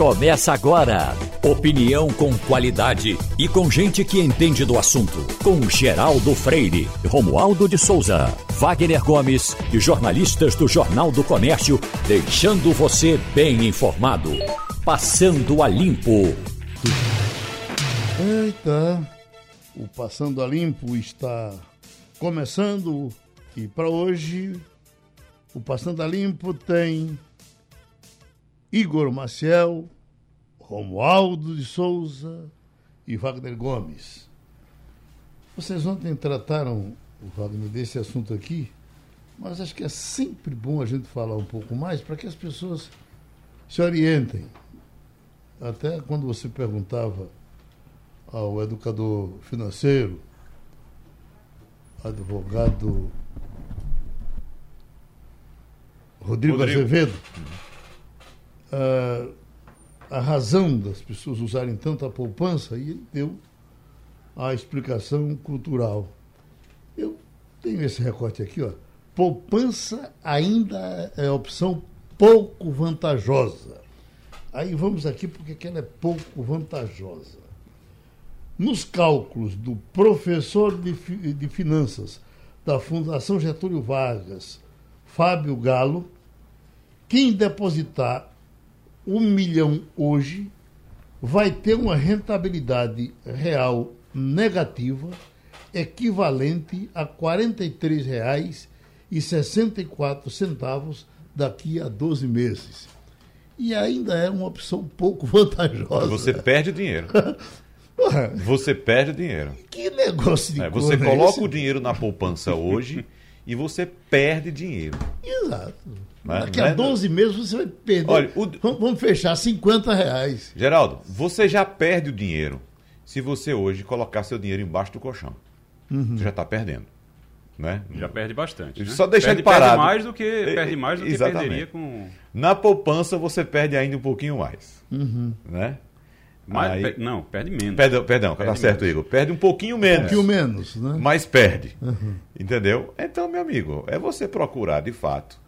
Começa agora. Opinião com qualidade e com gente que entende do assunto. Com Geraldo Freire, Romualdo de Souza, Wagner Gomes e jornalistas do Jornal do Comércio, deixando você bem informado. Passando a Limpo. Eita, o Passando a Limpo está começando e para hoje o Passando a Limpo tem Igor Maciel, Romualdo de Souza e Wagner Gomes. Vocês ontem trataram, Wagner, desse assunto aqui, mas acho que é sempre bom a gente falar um pouco mais para que as pessoas se orientem. Até quando você perguntava ao educador financeiro, advogado Rodrigo, Rodrigo. Azevedo, uh, a razão das pessoas usarem tanto a poupança e ele deu a explicação cultural. Eu tenho esse recorte aqui, ó. Poupança ainda é opção pouco vantajosa. Aí vamos aqui porque ela é pouco vantajosa. Nos cálculos do professor de, de finanças da Fundação Getúlio Vargas, Fábio Galo, quem depositar um milhão hoje vai ter uma rentabilidade real negativa equivalente a R$ 43,64 daqui a 12 meses. E ainda é uma opção pouco vantajosa. Você perde dinheiro. você perde dinheiro. Que negócio de é, Você coloca é o dinheiro na poupança hoje e você perde dinheiro. Exato. Né? Daqui a 12 é meses você vai perder. Olha, o... vamos, fechar 50 reais. Geraldo, você já perde o dinheiro se você hoje colocar seu dinheiro embaixo do colchão. Uhum. Você já está perdendo. Né? Já perde bastante. Né? Só deixar perde, ele parado. Perde mais do que, perde mais do que perderia com. Na poupança você perde ainda um pouquinho mais. Uhum. Né? Mas, Aí, não, perde menos. Perdão, perdão tá certo, Igor. Perde um pouquinho menos. Um pouquinho menos, né? Mas perde. Uhum. Entendeu? Então, meu amigo, é você procurar, de fato,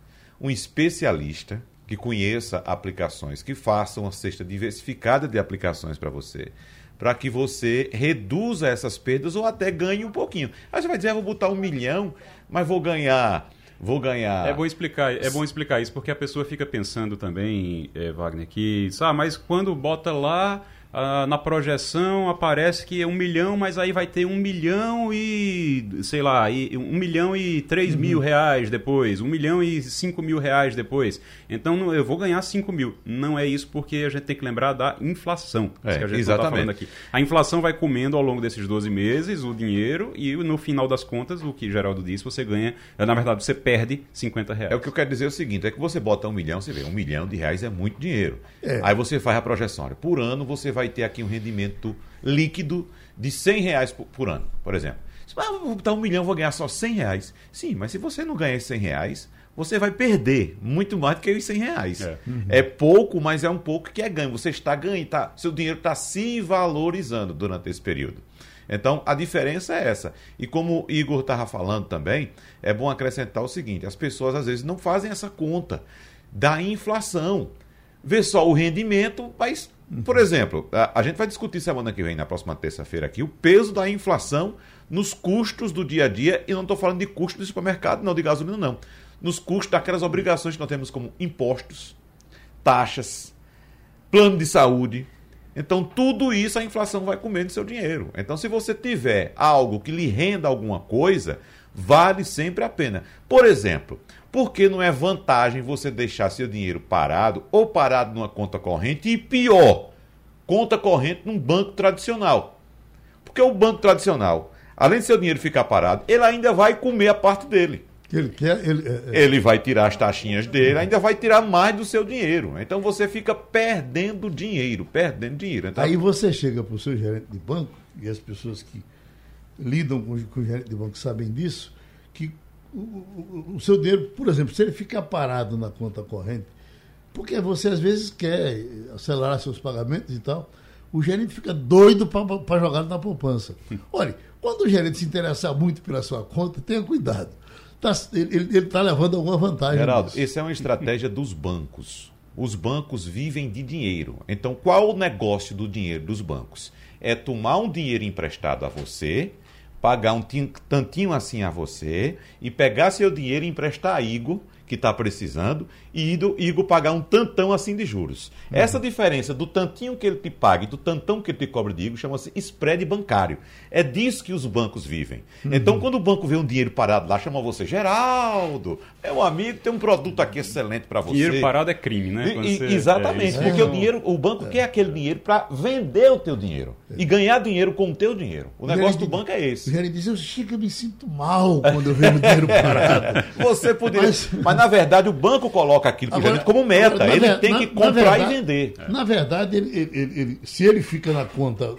um especialista que conheça aplicações, que faça uma cesta diversificada de aplicações para você, para que você reduza essas perdas ou até ganhe um pouquinho. Aí você vai dizer, ah, vou botar um milhão, mas vou ganhar vou ganhar. É bom explicar, é bom explicar isso porque a pessoa fica pensando também, é, Wagner, que, ah, mas quando bota lá ah, na projeção aparece que é um milhão, mas aí vai ter um milhão e, sei lá, e, um milhão e três uhum. mil reais depois, um milhão e cinco mil reais depois. Então eu vou ganhar cinco mil. Não é isso porque a gente tem que lembrar da inflação. É, que a gente tá exatamente. Tá falando aqui. A inflação vai comendo ao longo desses 12 meses o dinheiro e no final das contas, o que Geraldo disse, você ganha, na verdade, você perde 50 reais. É o que eu quero dizer é o seguinte, é que você bota um milhão, você vê, um milhão de reais é muito dinheiro. É. Aí você faz a projeção, olha, por ano você vai vai ter aqui um rendimento líquido de 100 reais por, por ano, por exemplo. Ah, vou botar um milhão, vou ganhar só 100 reais. Sim, mas se você não ganhar esses 100 reais, você vai perder muito mais do que os 100 reais. É. Uhum. é, pouco, mas é um pouco que é ganho. Você está ganhando, tá, seu dinheiro está se valorizando durante esse período. Então, a diferença é essa. E como o Igor estava falando também, é bom acrescentar o seguinte: as pessoas às vezes não fazem essa conta da inflação. Vê só o rendimento, mas por exemplo, a, a, gente vai discutir semana que vem, na próxima terça-feira aqui, o peso da inflação nos custos do dia a dia, e não estou falando de custo de supermercado, não, de gasolina, não. Nos custos daquelas obrigações que nós temos como impostos, taxas, plano de saúde. Então, tudo isso a inflação vai comendo seu dinheiro. Então, se você tiver algo que lhe renda alguma coisa, vale sempre a pena. Por exemplo, porque não é vantagem você deixar seu dinheiro parado ou parado numa conta corrente e pior, conta corrente num banco tradicional. Porque o banco tradicional, além de seu dinheiro ficar parado, ele ainda vai comer a parte dele. Ele, quer, ele, é, é... ele vai tirar as taxinhas dele, ainda vai tirar mais do seu dinheiro. Então você fica perdendo dinheiro, perdendo dinheiro. Então... Aí você chega para o seu gerente de banco, e as pessoas que lidam com, com o gerente de banco sabem disso, que o, o, o, seu dinheiro, por exemplo, se ele ficar parado na conta corrente, porque você às vezes quer acelerar seus pagamentos e tal, o gerente fica doido para jogar na poupança. Olha, quando o gerente se interessar muito pela sua conta, tenha cuidado. Tá, ele está levando alguma vantagem. Geraldo, isso é uma estratégia dos bancos. os bancos vivem de dinheiro. Então, qual o negócio do dinheiro dos bancos? É tomar um dinheiro emprestado a você, pagar um tantinho assim a você e pegar seu dinheiro e emprestar a Igor que está precisando e Igor pagar um tantão assim de juros. Uhum. Essa diferença do tantinho que ele te paga e do tantão que ele te cobra de Igor chama-se spread bancário. É disso que os bancos vivem. Uhum. Então, quando o banco vê um dinheiro parado lá, chama você, Geraldo, meu amigo, tem um produto aqui excelente para você. Dinheiro parado é crime, né? E, você... Exatamente, é porque o dinheiro, o banco é. quer aquele dinheiro para vender o teu dinheiro é. e ganhar dinheiro com o teu dinheiro. O negócio do banco é esse. O gerente diz, eu eu me sinto mal quando eu vejo dinheiro parado. você poderia... Mas... mas na verdade, o banco coloca aquilo Agora, como meta. Ele ver, tem na, que comprar verdade, e vender. Na verdade, ele, ele, ele, se ele fica na conta uh,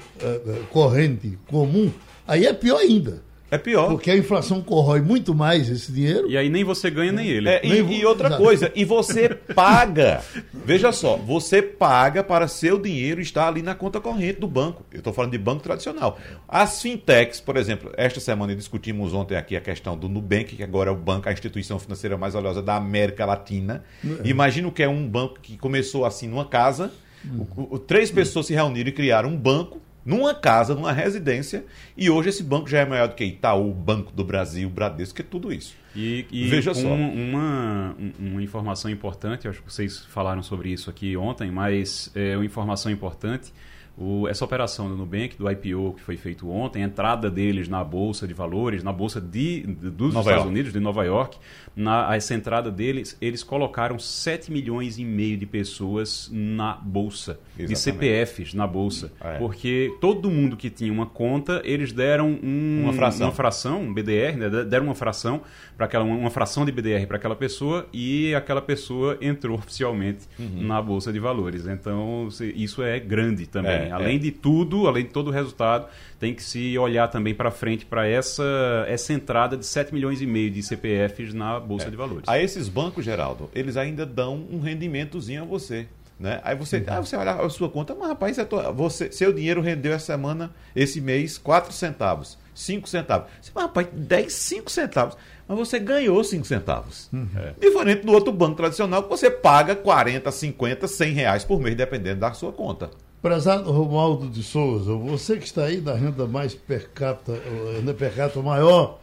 corrente comum, aí é pior ainda. É pior. Porque a inflação corrói muito mais esse dinheiro. E aí nem você ganha, nem ele. É, e, e, outra Exato. coisa, e você paga. Veja só, você paga para seu dinheiro estar ali na conta corrente do banco. Eu estou falando de banco tradicional. As fintechs, por exemplo, esta semana discutimos ontem aqui a questão do Nubank, que agora é o banco, a instituição financeira mais valiosa da América Latina. É. Imagina o que é um banco que começou assim numa casa. Hum. O, o, três pessoas se reuniram e criaram um banco numa casa, numa residência, e hoje esse banco já é maior do que Itaú, Banco do Brasil, Bradesco, que é tudo isso. E, e Veja só. Uma, uma informação importante, acho que vocês falaram sobre isso aqui ontem, mas é uma informação importante o, essa operação do Nubank, do IPO que foi feito ontem, a entrada deles na Bolsa de Valores, na Bolsa de, de dos Nova Estados York. Unidos, de Nova York, na, essa entrada deles, eles colocaram 7 milhões e meio de pessoas na Bolsa, Exatamente. de CPFs na Bolsa. É. Porque todo mundo que tinha uma conta, eles deram um, uma fração, uma fração um BDR, né? deram uma fração para aquela uma fração de BDR para aquela pessoa e aquela pessoa entrou oficialmente uhum. na Bolsa de Valores. Então, isso é grande também. É. É, além é. de tudo, além de todo o resultado, tem que se olhar também para frente para essa, essa entrada de 7 milhões e meio de CPFs na Bolsa é. de Valores. A esses bancos, Geraldo, eles ainda dão um rendimentozinho a você. Né? Aí você, ah, você olha a sua conta, mas rapaz, você, seu dinheiro rendeu essa semana, esse mês, 4 centavos, 5 centavos. Você, mas, rapaz, 10, 5 centavos. Mas você ganhou 5 centavos. Uhum. É. Diferente do outro banco tradicional, que você paga 40, 50, 100 reais por mês, dependendo da sua conta. Prezado Romualdo de Souza, você que está aí da renda mais per capita, renda per capita maior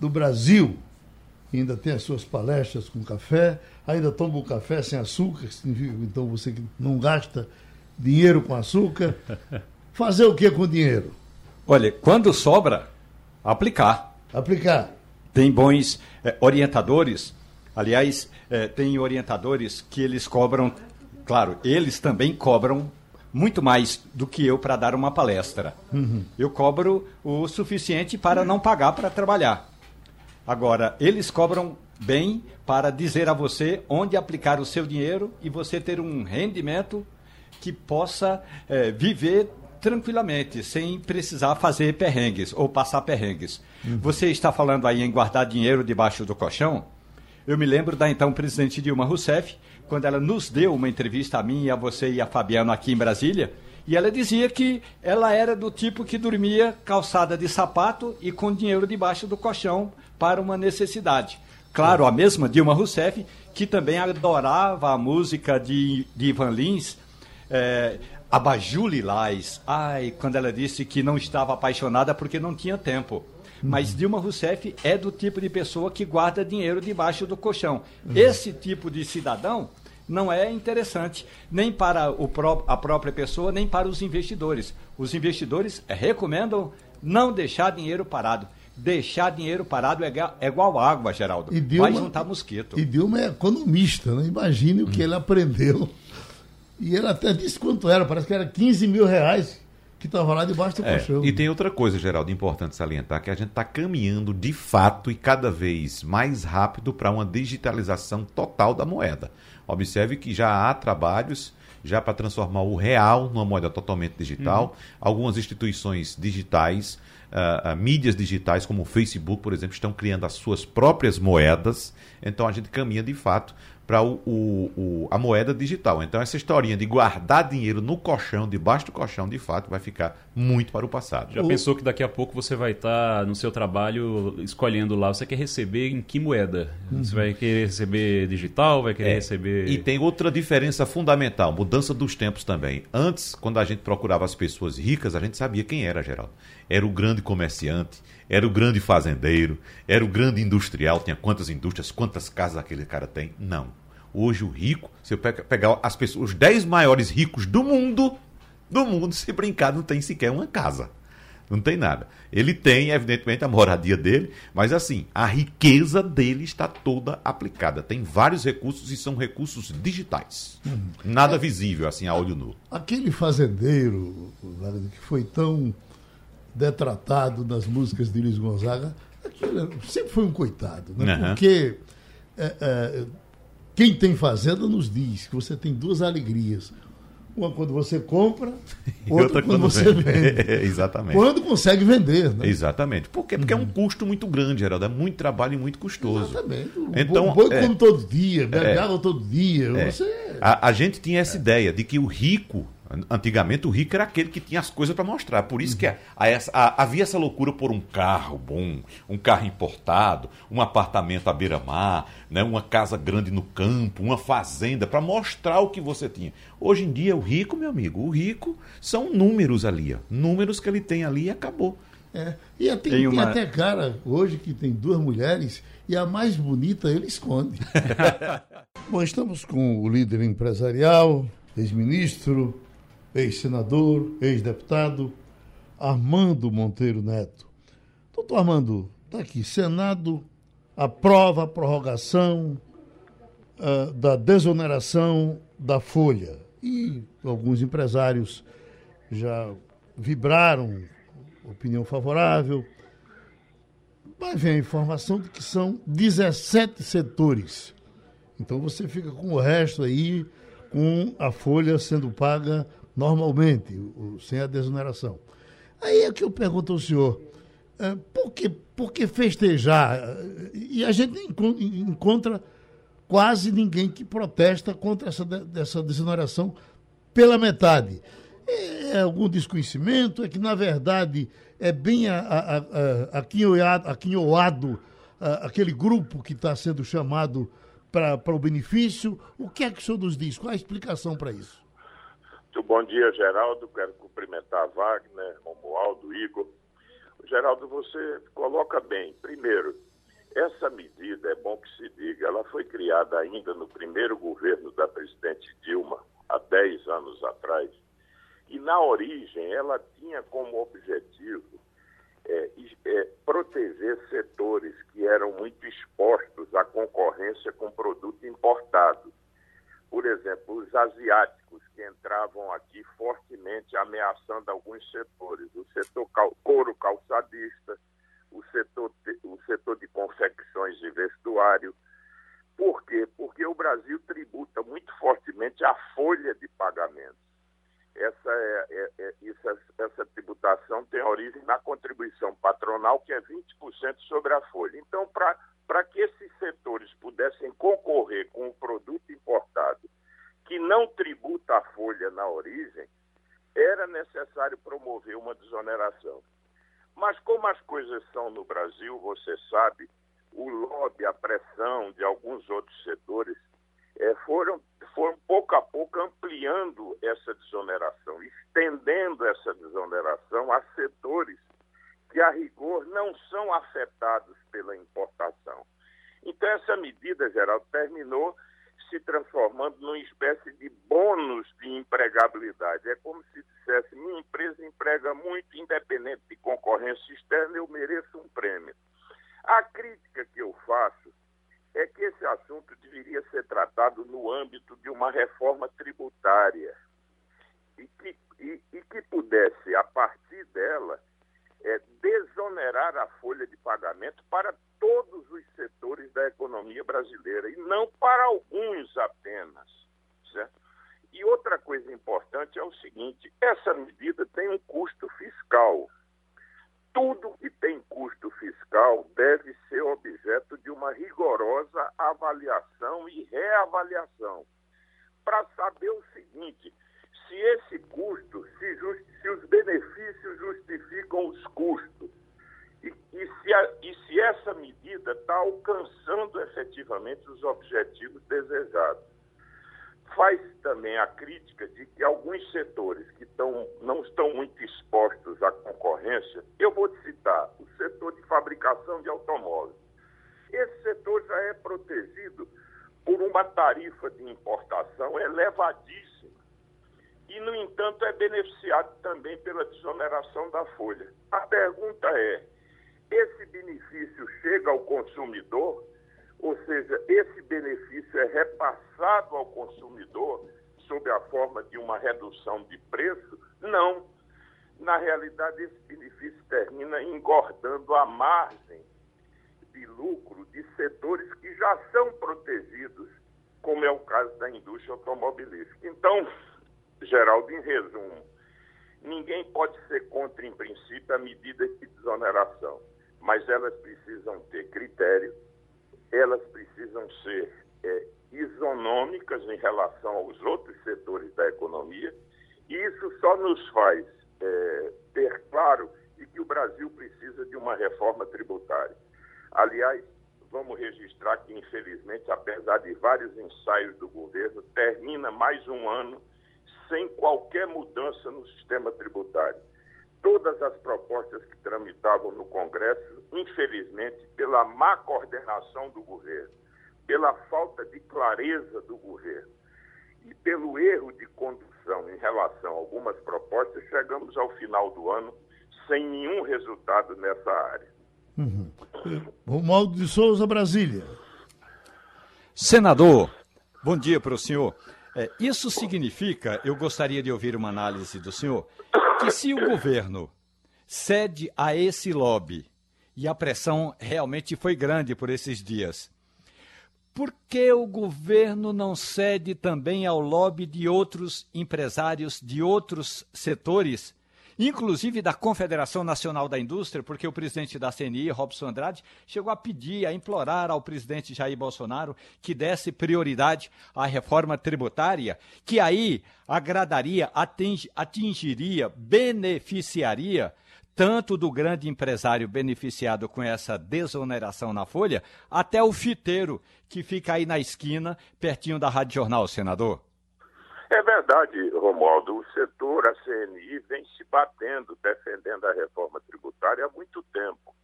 do Brasil, ainda tem as suas palestras com café, ainda toma o café sem açúcar, então você que não gasta dinheiro com açúcar. Fazer o que com dinheiro? Olha, quando sobra, aplicar. Aplicar. Tem bons é, orientadores, aliás, é, tem orientadores que eles cobram, claro, eles também cobram muito mais do que eu para dar uma palestra. Uhum. Eu cobro o suficiente para não pagar para trabalhar. Agora, eles cobram bem para dizer a você onde aplicar o seu dinheiro e você ter um rendimento que possa é, viver tranquilamente, sem precisar fazer perrengues ou passar perrengues. Uhum. Você está falando aí em guardar dinheiro debaixo do colchão? Eu me lembro da então presidente Dilma Rousseff, quando ela nos deu uma entrevista a mim, a você e a Fabiano aqui em Brasília, e ela dizia que ela era do tipo que dormia calçada de sapato e com dinheiro debaixo do colchão para uma necessidade. Claro, a mesma Dilma Rousseff, que também adorava a música de, de Ivan Lins, é, Abajur Lilás. Ai, quando ela disse que não estava apaixonada porque não tinha tempo. Mas uhum. Dilma Rousseff é do tipo de pessoa que guarda dinheiro debaixo do colchão. Uhum. Esse tipo de cidadão não é interessante nem para o pró a própria pessoa, nem para os investidores. Os investidores recomendam não deixar dinheiro parado. Deixar dinheiro parado é, é igual água, Geraldo. E Dilma, Vai juntar mosquito. E Dilma é economista, né? Imagine hum. o que uhum. ele aprendeu. E ele até disse quanto era, parece que era 15 mil reais que estava lá debaixo do é, colchão. E tem outra coisa, Geraldo, importante salientar, que a gente está caminhando de fato e cada vez mais rápido para uma digitalização total da moeda. Observe que já há trabalhos já para transformar o real numa moeda totalmente digital. Uhum. Algumas instituições digitais, uh, mídias digitais, como o Facebook, por exemplo, estão criando as suas próprias moedas. Então a gente caminha de fato para o, o, o, a moeda digital. Então, essa historinha de guardar dinheiro no colchão, debaixo do colchão, de fato, vai ficar muito para o passado. Já o... pensou que daqui a pouco você vai estar tá no seu trabalho escolhendo lá, você quer receber em que moeda? Uhum. Você vai querer receber digital, vai querer é. receber. E tem outra diferença fundamental, mudança dos tempos também. Antes, quando a gente procurava as pessoas ricas, a gente sabia quem era, Geraldo. Era o grande comerciante, era o grande fazendeiro, era o grande industrial, tinha quantas indústrias, quantas casas aquele cara tem. Não. Hoje o rico, se eu pegar as pessoas, os 10 maiores ricos do mundo, do mundo, se brincar, não tem sequer uma casa. Não tem nada. Ele tem, evidentemente, a moradia dele, mas assim, a riqueza dele está toda aplicada. Tem vários recursos e são recursos digitais. Uhum. Nada é, visível, assim, a olho nu. Aquele fazendeiro que foi tão detratado nas músicas de Luiz Gonzaga, sempre foi um coitado, né? Uhum. Porque é, é, quem tem fazenda nos diz que você tem duas alegrias. Uma quando você compra, outra, outra quando, quando, você vende. vende. exatamente. Quando consegue vender, né? Exatamente. Por quê? Porque uhum. é um uhum. custo muito grande, Geraldo. É muito trabalho e muito custoso. Exatamente. O então, boi é, come todo dia, bebe é, água todo dia. É. Você... A, a, gente tinha essa ideia de que o rico Antigamente o rico era aquele que tinha as coisas para mostrar. Por isso que a, a, a, havia essa loucura por um carro bom, um carro importado, um apartamento à beira-mar, né, uma casa grande no campo, uma fazenda, para mostrar o que você tinha. Hoje em dia, o rico, meu amigo, o rico são números ali. Ó, números que ele tem ali e acabou. É. E tem, tem, uma... tem até cara hoje que tem duas mulheres e a mais bonita ele esconde. Bom, estamos com o líder empresarial, ex-ministro, ex-senador, ex-deputado, Armando Monteiro Neto. Doutor Armando, está aqui, Senado aprova a prorrogação uh, da desoneração da folha. E alguns empresários já vibraram, opinião favorável. Mas vem a informação de que são 17 setores. Então você fica com o resto aí, com a folha sendo paga normalmente, o, sem a desoneração. Aí é que eu pergunto ao senhor, é, por, que, por que festejar? E a gente encontra quase ninguém que protesta contra essa, essa desoneração pela metade. É algum desconhecimento? É que, na verdade, é bem aquinhoado aquele grupo que está sendo chamado para o benefício? O que é que o senhor nos diz? Qual a explicação para isso? Muito bom dia, Geraldo. Quero cumprimentar Wagner, Romualdo, Igor. Geraldo, você coloca bem. Primeiro, essa medida, é bom que se diga, ela foi criada ainda no primeiro governo da presidente Dilma, há 10 anos atrás. E, na origem, ela tinha como objetivo é, é, proteger setores que eram muito expostos à concorrência com produto importado. Por exemplo, os asiáticos que entravam aqui fortemente ameaçando alguns setores. O setor cal couro calçadista, o setor, o setor de confecções e vestuário. Por quê? Porque o Brasil tributa muito fortemente a folha de pagamentos. Essa, é, é, é, essa, essa tributação tem origem na contribuição patronal, que é 20% sobre a folha. Então, para que esses setores pudessem concorrer com o produto importado que não tributa a folha na origem, era necessário promover uma desoneração. Mas como as coisas são no Brasil, você sabe, o lobby, a pressão de alguns outros setores é, foram, foram pouco a pouco ampliando essa desoneração, estendendo essa desoneração a setores que, a rigor, não são afetados pela importação. Então, essa medida, geral, terminou se transformando numa espécie de bônus de empregabilidade. É como se dissesse: minha empresa emprega muito, independente de concorrência externa, eu mereço um prêmio. A crítica que eu faço é que esse assunto deveria ser tratado no âmbito de uma reforma tributária e que, e, e que pudesse, a partir dela, é, desonerar a folha de pagamento para todos os setores da economia brasileira e não para alguns apenas. Certo? E outra coisa importante é o seguinte: essa medida tem um custo fiscal. Tudo que tem custo fiscal deve ser objeto de uma rigorosa avaliação e reavaliação para saber o seguinte: se esse custo, se, just, se os benefícios justificam os custos e, e, se, a, e se essa medida está alcançando efetivamente os objetivos desejados. faz também a crítica de que alguns setores que tão, não estão muito expostos à concorrência, eu vou citar o setor de fabricação de automóveis. Esse setor já é protegido por uma tarifa de importação elevadíssima e, no entanto, é beneficiado também pela desoneração da folha. A pergunta é: esse benefício chega ao consumidor? Ou seja, esse benefício é repassado ao consumidor sob a forma de uma redução de preço? Não. Na realidade, esse benefício termina engordando a margem de lucro de setores que já são protegidos, como é o caso da indústria automobilística. Então, Geraldo, em resumo, ninguém pode ser contra, em princípio, a medida de desoneração, mas elas precisam ter critério elas precisam ser é, isonômicas em relação aos outros setores da economia, e isso só nos faz é, ter claro de que o Brasil precisa de uma reforma tributária. Aliás, vamos registrar que, infelizmente, apesar de vários ensaios do governo, termina mais um ano sem qualquer mudança no sistema tributário todas as propostas que tramitavam no Congresso, infelizmente, pela má coordenação do governo, pela falta de clareza do governo e pelo erro de condução em relação a algumas propostas, chegamos ao final do ano sem nenhum resultado nessa área. Uhum. Romualdo de Souza, Brasília. Senador, bom dia para o senhor. É, isso significa, eu gostaria de ouvir uma análise do senhor, que se o governo cede a esse lobby, e a pressão realmente foi grande por esses dias, por que o governo não cede também ao lobby de outros empresários de outros setores inclusive da Confederação Nacional da Indústria, porque o presidente da CNI, Robson Andrade, chegou a pedir, a implorar ao presidente Jair Bolsonaro que desse prioridade à reforma tributária, que aí agradaria, atingiria, beneficiaria tanto do grande empresário beneficiado com essa desoneração na folha, até o fiteiro que fica aí na esquina, pertinho da Rádio Jornal, senador. É verdade, Romualdo. O setor, a CNI, vem se batendo, defendendo a reforma tributária há muito tempo.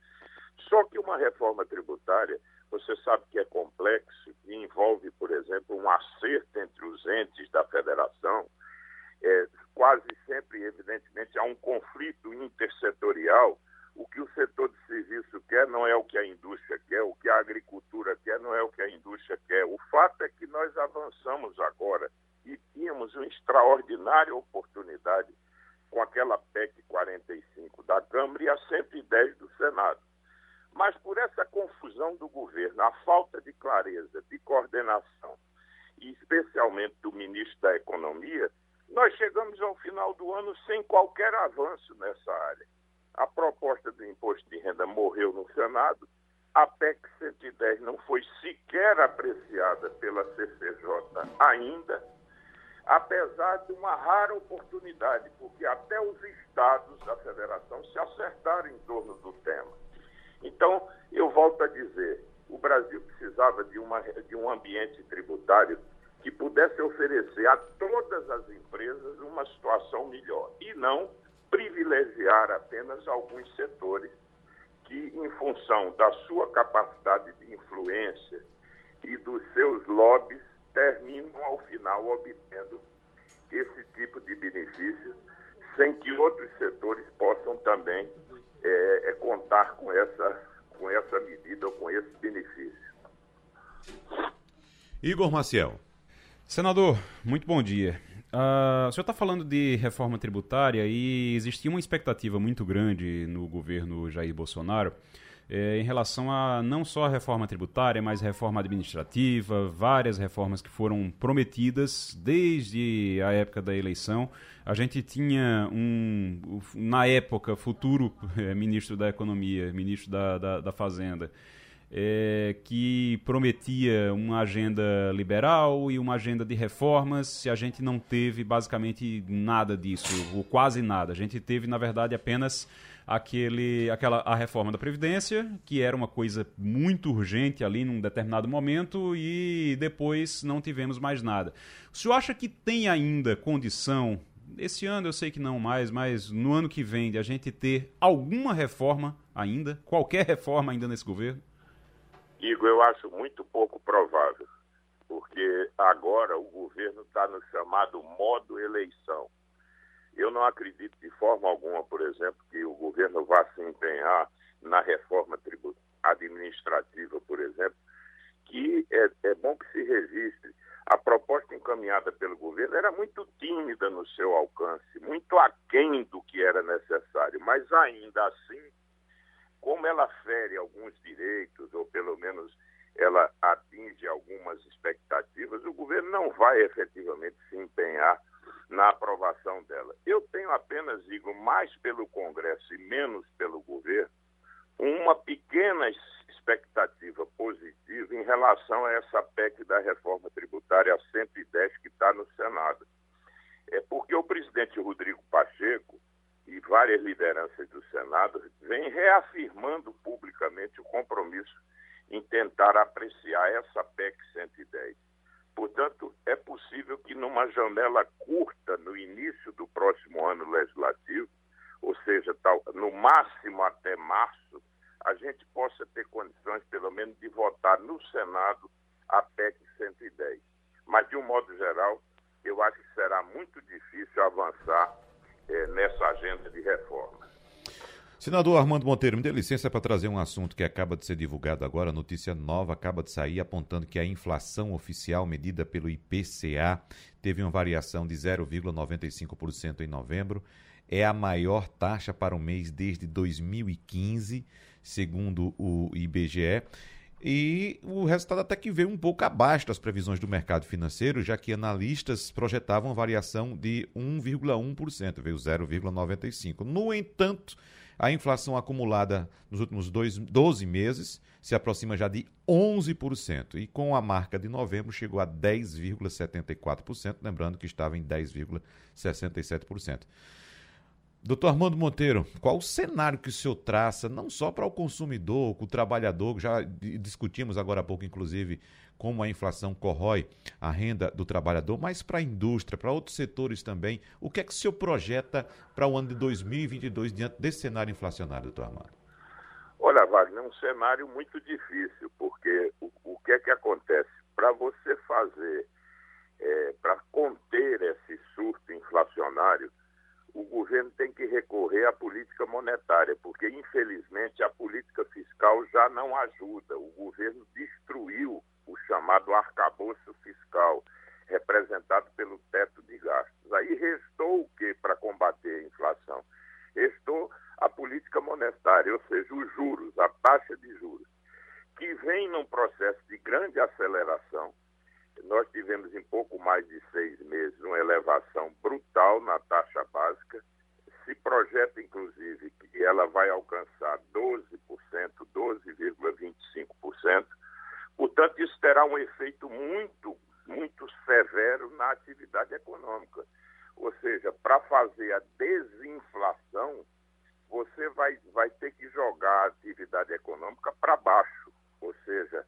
Só que uma reforma tributária, você sabe que é complexo, e envolve, por exemplo, um acerto entre os entes da federação. É, quase sempre, evidentemente, há um conflito intersetorial. O que o setor de serviço quer não é o que a indústria quer, o que a agricultura quer não é o que a indústria quer. O fato é que nós avançamos agora e tínhamos uma extraordinária oportunidade com aquela PEC 45 da Câmara e a 110 do Senado. Mas por essa confusão do governo, a falta de clareza, de coordenação, e especialmente do ministro da Economia, nós chegamos ao final do ano sem qualquer avanço nessa área. A proposta do imposto de renda morreu no Senado, a PEC 110 não foi sequer apreciada pela CCJ ainda, apesar de uma rara oportunidade, porque até os estados da federação se acertaram em torno do tema. Então, eu volto a dizer, o Brasil precisava de, uma, de um ambiente tributário que pudesse oferecer a todas as empresas uma situação melhor e não privilegiar apenas alguns setores que, em função da sua capacidade de influência e dos seus lobbies, terminam ao final obtendo esse tipo de benefício sem que outros setores possam também é, é, contar com essa, com essa medida ou com esse benefício. Igor Maciel. Senador, muito bom dia. Uh, o senhor está falando de reforma tributária e existia uma expectativa muito grande no governo Jair Bolsonaro é, em relação a não só a reforma tributária, mas reforma administrativa, várias reformas que foram prometidas desde a época da eleição. A gente tinha um, na época, futuro é, ministro da Economia, ministro da, da, da Fazenda, é, que prometia uma agenda liberal e uma agenda de reformas, se a gente não teve basicamente nada disso, ou quase nada. A gente teve, na verdade, apenas aquele, aquela, a reforma da Previdência, que era uma coisa muito urgente ali num determinado momento, e depois não tivemos mais nada. O senhor acha que tem ainda condição, esse ano eu sei que não mais, mas no ano que vem, de a gente ter alguma reforma ainda, qualquer reforma ainda nesse governo? Igor, eu acho muito pouco provável, porque agora o governo está no chamado modo eleição. Eu não acredito de forma alguma, por exemplo, que o governo vá se empenhar na reforma administrativa, por exemplo, que é, é bom que se registre. A proposta encaminhada pelo governo era muito tímida no seu alcance, muito aquém do que era necessário, mas ainda assim como ela fere alguns direitos, ou pelo menos ela atinge algumas expectativas, o governo não vai efetivamente se empenhar na aprovação dela. Eu tenho apenas, digo, mais pelo Congresso e menos pelo governo, uma pequena expectativa positiva em relação a essa PEC da reforma tributária 110 que está no Senado. É porque o presidente Rodrigo Pacheco e várias lideranças do Senado vêm reafirmando publicamente o compromisso em tentar apreciar essa PEC 110. Portanto, é possível que numa janela curta no início do próximo ano legislativo, ou seja, tal, no máximo até março, a gente possa ter condições, pelo menos, de votar no Senado a PEC 110. Mas, de um modo geral, eu acho que será muito difícil avançar é, nessa agenda de reforma. Senador Armando Monteiro, me dê licença para trazer um assunto que acaba de ser divulgado agora, notícia nova acaba de sair, apontando que a inflação oficial medida pelo IPCA teve uma variação de 0,95% em novembro. É a maior taxa para o mês desde 2015, segundo o IBGE. E o resultado até que veio um pouco abaixo das previsões do mercado financeiro, já que analistas projetavam variação de 1,1%, veio 0,95%. No entanto, a inflação acumulada nos últimos dois, 12 meses se aproxima já de 11%, e com a marca de novembro chegou a 10,74%, lembrando que estava em 10,67%. Doutor Armando Monteiro, qual o cenário que o senhor traça, não só para o consumidor, o trabalhador, já discutimos agora há pouco, inclusive, como a inflação corrói a renda do trabalhador, mas para a indústria, para outros setores também. O que é que o senhor projeta para o ano de 2022 diante desse cenário inflacionário, doutor Armando? Olha, Wagner, é um cenário muito difícil, porque o, o que é que acontece? Para você fazer, é, para conter esse surto inflacionário, o governo tem que recorrer à política monetária, porque, infelizmente, a política fiscal já não ajuda. O governo destruiu o chamado arcabouço fiscal, representado pelo teto de gastos. Aí restou o que para combater a inflação? Restou a política monetária, ou seja, os juros, a taxa de juros, que vem num processo de grande aceleração nós tivemos em pouco mais de seis meses uma elevação brutal na taxa básica. Se projeta, inclusive, que ela vai alcançar 12%, 12,25%. Portanto, isso terá um efeito muito, muito severo na atividade econômica. Ou seja, para fazer a desinflação, você vai, vai ter que jogar a atividade econômica para baixo. Ou seja,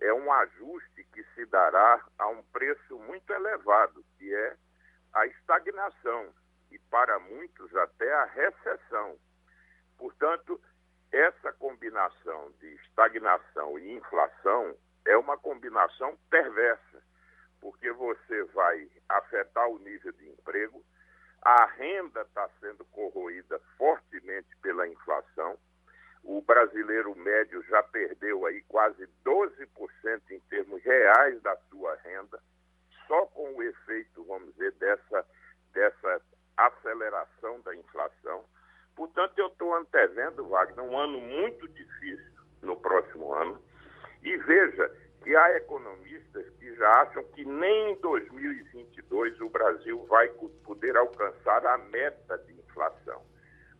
é um ajuste que se dará a um preço muito elevado, que é a estagnação e, para muitos, até a recessão. Portanto, essa combinação de estagnação e inflação é uma combinação perversa, porque você vai afetar o nível de emprego, a renda está sendo corroída fortemente pela inflação o brasileiro médio já perdeu aí quase 12% em termos reais da sua renda, só com o efeito, vamos dizer, dessa, dessa aceleração da inflação. Portanto, eu estou antevendo, Wagner, um ano muito difícil no próximo ano. E veja que há economistas que já acham que nem em 2022 o Brasil vai poder alcançar a meta de inflação.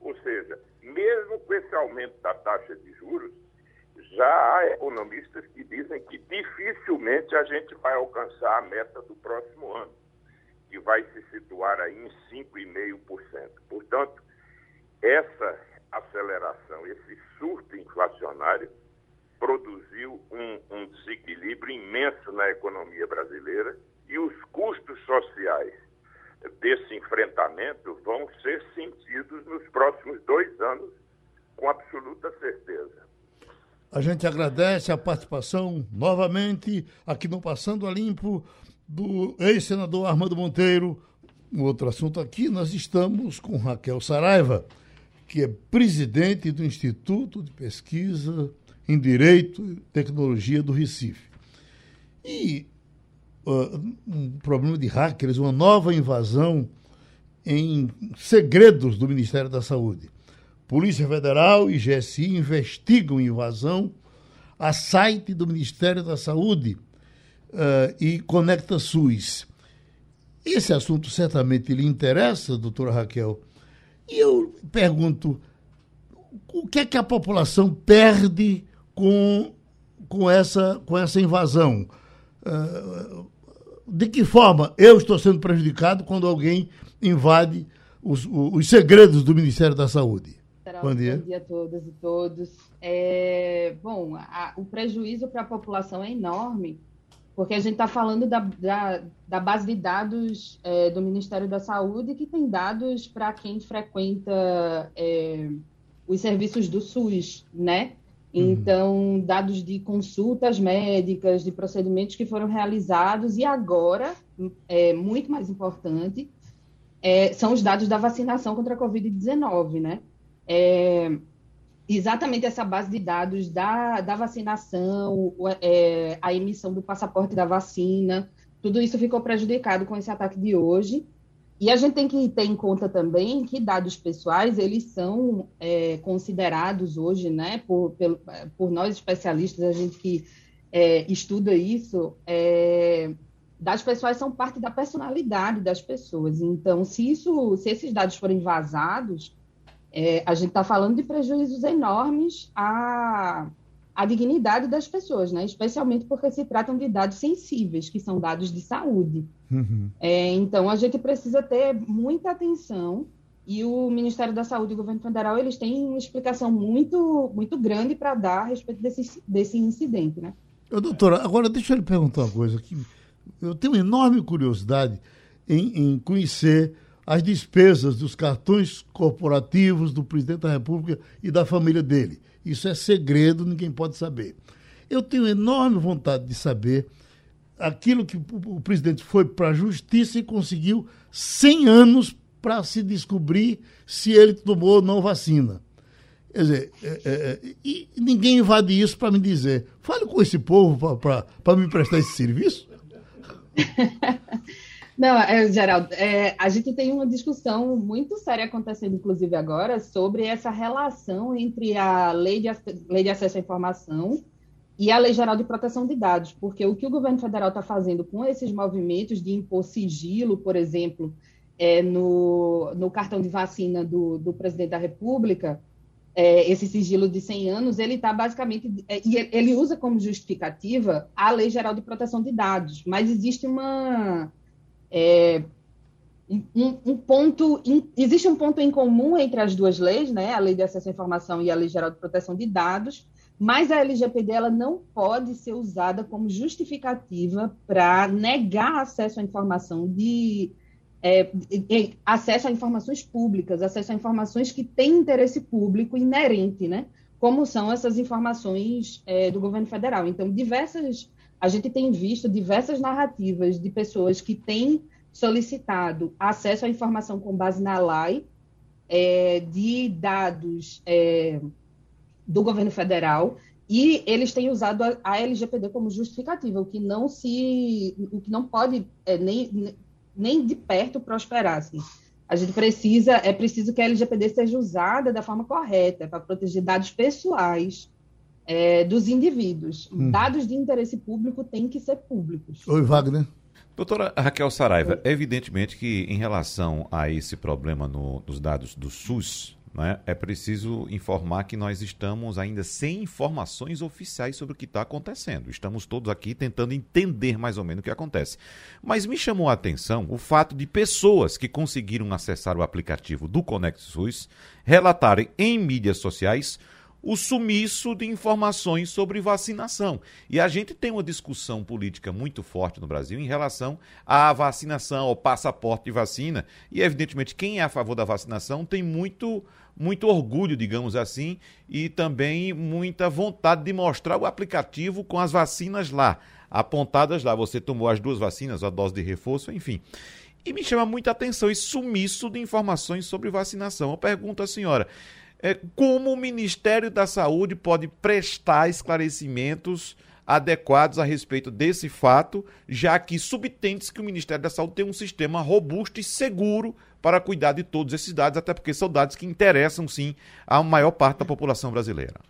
Ou seja, mesmo com esse aumento da taxa de juros, já há economistas que dizem que dificilmente a gente vai alcançar a meta do próximo ano, que vai se situar aí em 5,5%. Portanto, essa aceleração, esse surto inflacionário, produziu um, um desequilíbrio imenso na economia brasileira e os custos sociais desse enfrentamento vão ser sentidos nos próximos dois anos, com absoluta certeza. A gente agradece a participação novamente aqui no Passando a Limpo do ex-senador Armando Monteiro. Um outro assunto aqui, nós estamos com Raquel Saraiva, que é presidente do Instituto de Pesquisa em Direito e Tecnologia do Recife. E uh, um problema de hackers, uma nova invasão em segredos do Ministério da Saúde. Polícia Federal e GSI investigam invasão a site do Ministério da Saúde uh, e Conecta SUS. Esse assunto certamente lhe interessa, doutora Raquel. E eu pergunto, o que é que a população perde com, com, essa, com essa invasão? Uh, de que forma eu estou sendo prejudicado quando alguém invade os, os segredos do Ministério da Saúde? Bom dia. Bom dia a todas e todos. É, bom, a, o prejuízo para a população é enorme, porque a gente está falando da, da, da, base de dados é, do Ministério da Saúde, que tem dados para quem frequenta é, os serviços do SUS, né? Uhum. Então, dados de consultas médicas, de procedimentos que foram realizados, e agora, é, muito mais importante, é, são os dados da vacinação contra a Covid-19, né? é, exatamente essa base de dados da, da vacinação, é, a emissão do passaporte da vacina, tudo isso ficou prejudicado com esse ataque de hoje. E a gente tem que ter em conta também que dados pessoais, eles são é, considerados hoje, né, por, por, por, nós especialistas, a gente que é, estuda isso, é, dados pessoais são parte da personalidade das pessoas. Então, se, isso, se esses dados forem vazados, é, a gente está falando de prejuízos enormes à, à dignidade das pessoas, né? especialmente porque se tratam de dados sensíveis, que são dados de saúde. Uhum. É, então, a gente precisa ter muita atenção e o Ministério da Saúde e o Governo Federal eles têm uma explicação muito, muito grande para dar a respeito desse, desse incidente. Né? doutora, agora deixa eu lhe perguntar uma coisa. Que eu tenho enorme curiosidade em, em conhecer as despesas dos cartões corporativos do presidente da República e da família dele. Isso é segredo, ninguém pode saber. Eu tenho enorme vontade de saber aquilo que o presidente foi para a justiça e conseguiu 100 anos para se descobrir se ele tomou ou não vacina. Quer dizer, é, é, é e ninguém invade isso para me dizer. Fale com esse povo para me prestar esse serviço. Não, é, Geraldo, é, a gente tem uma discussão muito séria acontecendo, inclusive agora, sobre essa relação entre a lei de, lei de acesso à informação e a Lei Geral de Proteção de Dados, porque o que o governo federal está fazendo com esses movimentos de impor sigilo, por exemplo, é, no, no cartão de vacina do, do presidente da República, é, esse sigilo de 100 anos, ele está basicamente. É, e ele usa como justificativa a Lei Geral de Proteção de Dados, mas existe uma é, um, um, ponto, existe um ponto em comum entre as duas leis, né, a Lei de Acesso à Informação e a Lei Geral de Proteção de Dados, mas a LGPD ela não pode ser usada como justificativa para negar acesso à informação de, é, acesso a informações públicas, acesso a informações que têm interesse público inerente, né? Como são essas informações é, do governo federal. Então, diversas a gente tem visto diversas narrativas de pessoas que têm solicitado acesso à informação com base na lei é, de dados é, do governo federal e eles têm usado a, a, LGPD como justificativa, o que não se, o que não pode é, nem, nem de perto prosperar. Assim. A gente precisa, é preciso que a LGPD seja usada da forma correta para proteger dados pessoais é, dos indivíduos. Hum. Dados de interesse público têm que ser públicos. Oi, Wagner. Doutora Raquel Saraiva, evidentemente que em relação a esse problema no, nos dados do SUS, né, é preciso informar que nós estamos ainda sem informações oficiais sobre o que está acontecendo. Estamos todos aqui tentando entender mais ou menos o que acontece. Mas me chamou a atenção o fato de pessoas que conseguiram acessar o aplicativo do Conect SUS relatarem em mídias sociais o sumiço de informações sobre vacinação. E a gente tem uma discussão política muito forte no Brasil em relação à vacinação, ao passaporte de vacina. E, evidentemente, quem é a favor da vacinação tem muito, muito orgulho, digamos assim, e também muita vontade de mostrar o aplicativo com as vacinas lá, apontadas lá. Você tomou as duas vacinas, a dose de reforço, enfim. E me chama muita atenção esse sumiço de informações sobre vacinação. Eu pergunto à senhora como o Ministério da Saúde pode prestar esclarecimentos adequados a respeito desse fato, já que subtende que o Ministério da Saúde tem um sistema robusto e seguro para cuidar de todos esses dados, até porque são dados que interessam, sim, à maior parte da população brasileira.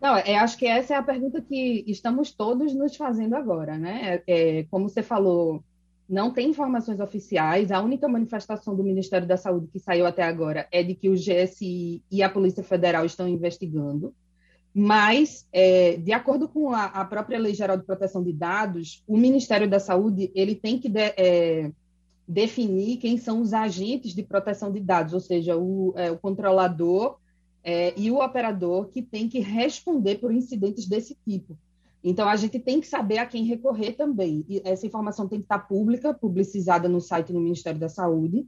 Não, é, acho que essa é a pergunta que estamos todos nos fazendo agora, né? É, é como você falou, não tem informações oficiais. A única manifestação do Ministério da Saúde que saiu até agora é de que o GSI e a Polícia Federal estão investigando. Mas, é, de acordo com a, a, própria Lei Geral de Proteção de Dados, o Ministério da Saúde ele tem que de, é, definir quem são os agentes de proteção de dados, ou seja, o, é, o controlador é, e o operador que tem que responder por incidentes desse tipo. Então, a gente tem que saber a quem recorrer também. E essa informação tem que estar pública, publicizada no site do Ministério da Saúde.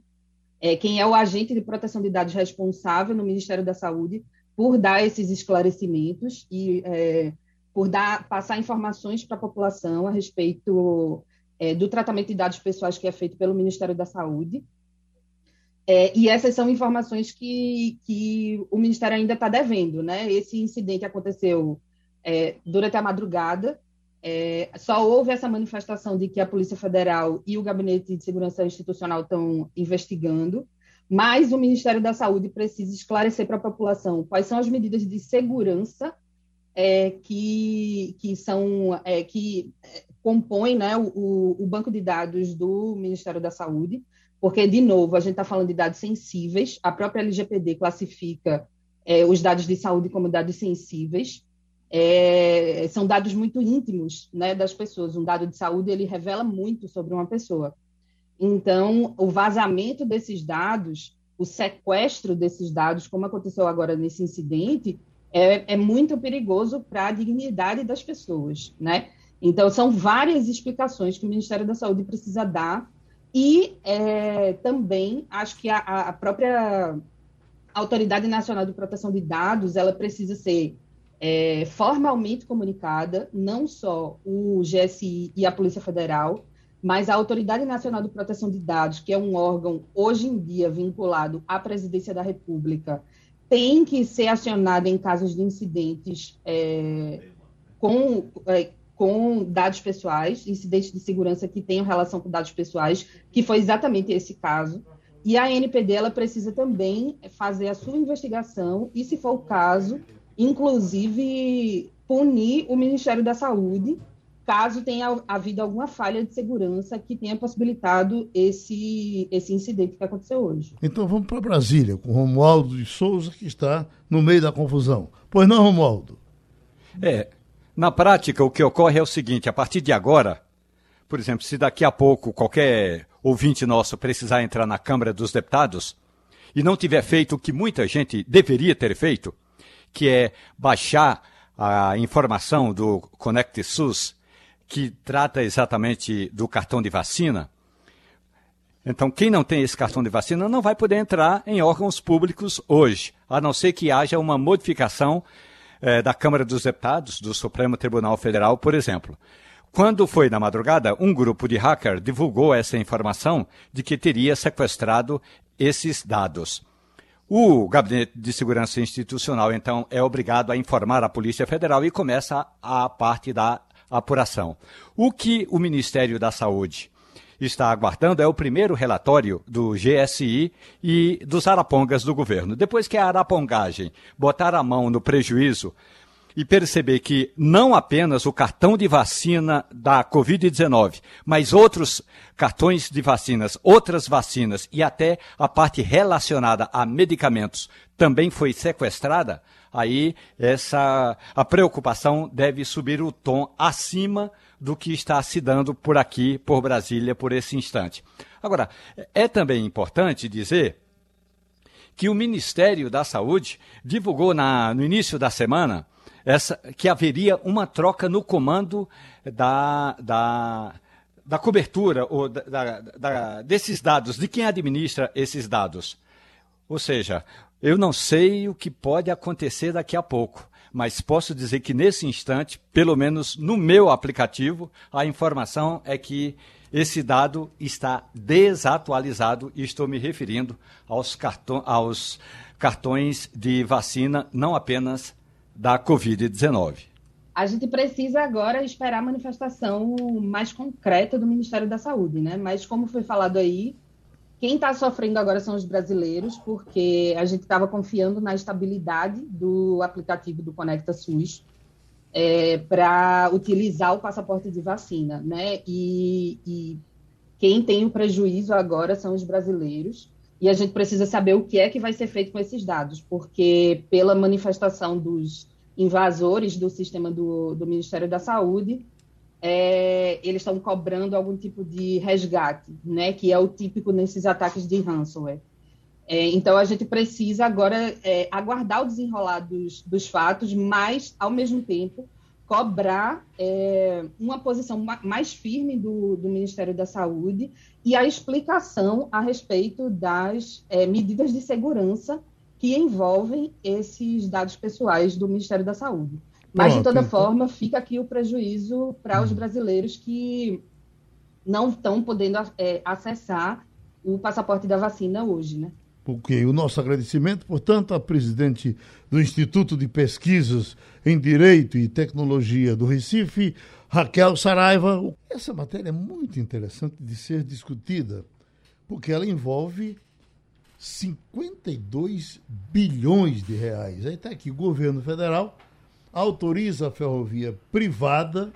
É, quem é o agente de proteção de dados responsável no Ministério da Saúde por dar esses esclarecimentos e é, por dar, passar informações para a população a respeito é, do tratamento de dados pessoais que é feito pelo Ministério da Saúde. É, e essas são informações que, que o Ministério ainda está devendo. Né? Esse incidente aconteceu é, durante a madrugada. É, só houve essa manifestação de que a Polícia Federal e o Gabinete de Segurança Institucional estão investigando, mas o Ministério da Saúde precisa esclarecer para a população quais são as medidas de segurança é, que, que são é, que é, compõem né, o, o banco de dados do Ministério da Saúde, porque, de novo, a gente está falando de dados sensíveis, a própria LGPD classifica é, os dados de saúde como dados sensíveis, é, são dados muito íntimos né, das pessoas. Um dado de saúde ele revela muito sobre uma pessoa. Então, o vazamento desses dados, o sequestro desses dados, como aconteceu agora nesse incidente, é, é muito perigoso para a dignidade das pessoas, né? Então, são várias explicações que o Ministério da Saúde precisa dar e é, também acho que a, a própria Autoridade Nacional de Proteção de Dados ela precisa ser é, formalmente comunicada, não só o GSI e a Polícia Federal, mas a Autoridade Nacional de Proteção de Dados, que é um órgão hoje em dia vinculado à Presidência da República, tem que ser acionada em casos de incidentes é, com, é, com dados pessoais, incidentes de segurança que tenham relação com dados pessoais, que foi exatamente esse caso. E a NPD ela precisa também fazer a sua investigação e, se for o caso, inclusive punir o Ministério da Saúde caso tenha havido alguma falha de segurança que tenha possibilitado esse, esse incidente que aconteceu hoje. Então vamos para Brasília, com Romualdo de Souza, que está no meio da confusão. Pois não, Romualdo? É, na prática o que ocorre é o seguinte, a partir de agora, por exemplo, se daqui a pouco qualquer ouvinte nosso precisar entrar na Câmara dos Deputados e não tiver feito o que muita gente deveria ter feito, que é baixar a informação do Conect SUS, que trata exatamente do cartão de vacina. Então, quem não tem esse cartão de vacina não vai poder entrar em órgãos públicos hoje, a não ser que haja uma modificação eh, da Câmara dos Deputados, do Supremo Tribunal Federal, por exemplo. Quando foi na madrugada, um grupo de hacker divulgou essa informação de que teria sequestrado esses dados. O Gabinete de Segurança Institucional, então, é obrigado a informar a Polícia Federal e começa a parte da apuração. O que o Ministério da Saúde está aguardando é o primeiro relatório do GSI e dos arapongas do governo. Depois que a arapongagem botar a mão no prejuízo e perceber que não apenas o cartão de vacina da Covid-19, mas outros cartões de vacinas, outras vacinas e até a parte relacionada a medicamentos também foi sequestrada, aí essa a preocupação deve subir o tom acima do que está se dando por aqui, por Brasília, por esse instante. Agora, é também importante dizer que o Ministério da Saúde divulgou na, no início da semana essa, que haveria uma troca no comando da, da, da cobertura ou da, da, desses dados, de quem administra esses dados. Ou seja, eu não sei o que pode acontecer daqui a pouco, mas posso dizer que nesse instante, pelo menos no meu aplicativo, a informação é que esse dado está desatualizado e estou me referindo aos, aos cartões de vacina, não apenas da Covid-19. A gente precisa agora esperar a manifestação mais concreta do Ministério da Saúde, né? Mas como foi falado aí, quem está sofrendo agora são os brasileiros, porque a gente estava confiando na estabilidade do aplicativo do Conecta SUS é, para utilizar o passaporte de vacina, né? E, e quem tem o prejuízo agora são os brasileiros. E a gente precisa saber o que é que vai ser feito com esses dados, porque pela manifestação dos invasores do sistema do, do Ministério da Saúde, é, eles estão cobrando algum tipo de resgate, né, que é o típico nesses ataques de ransomware. É, então, a gente precisa agora é, aguardar o desenrolar dos, dos, fatos, mas, ao mesmo tempo, cobrar é, uma posição mais firme do, do, Ministério da Saúde e a explicação a respeito das é, medidas de segurança que envolvem esses dados pessoais do Ministério da Saúde. Mas, Pronto, de toda então... forma, fica aqui o prejuízo para os hum. brasileiros que não estão podendo é, acessar o passaporte da vacina hoje, né? Ok, o nosso agradecimento, portanto, à presidente do Instituto de Pesquisas em Direito e Tecnologia do Recife, Raquel Saraiva. Essa matéria é muito interessante de ser discutida, porque ela envolve 52 bilhões de reais. Aí está aqui, o governo federal autoriza a ferrovia privada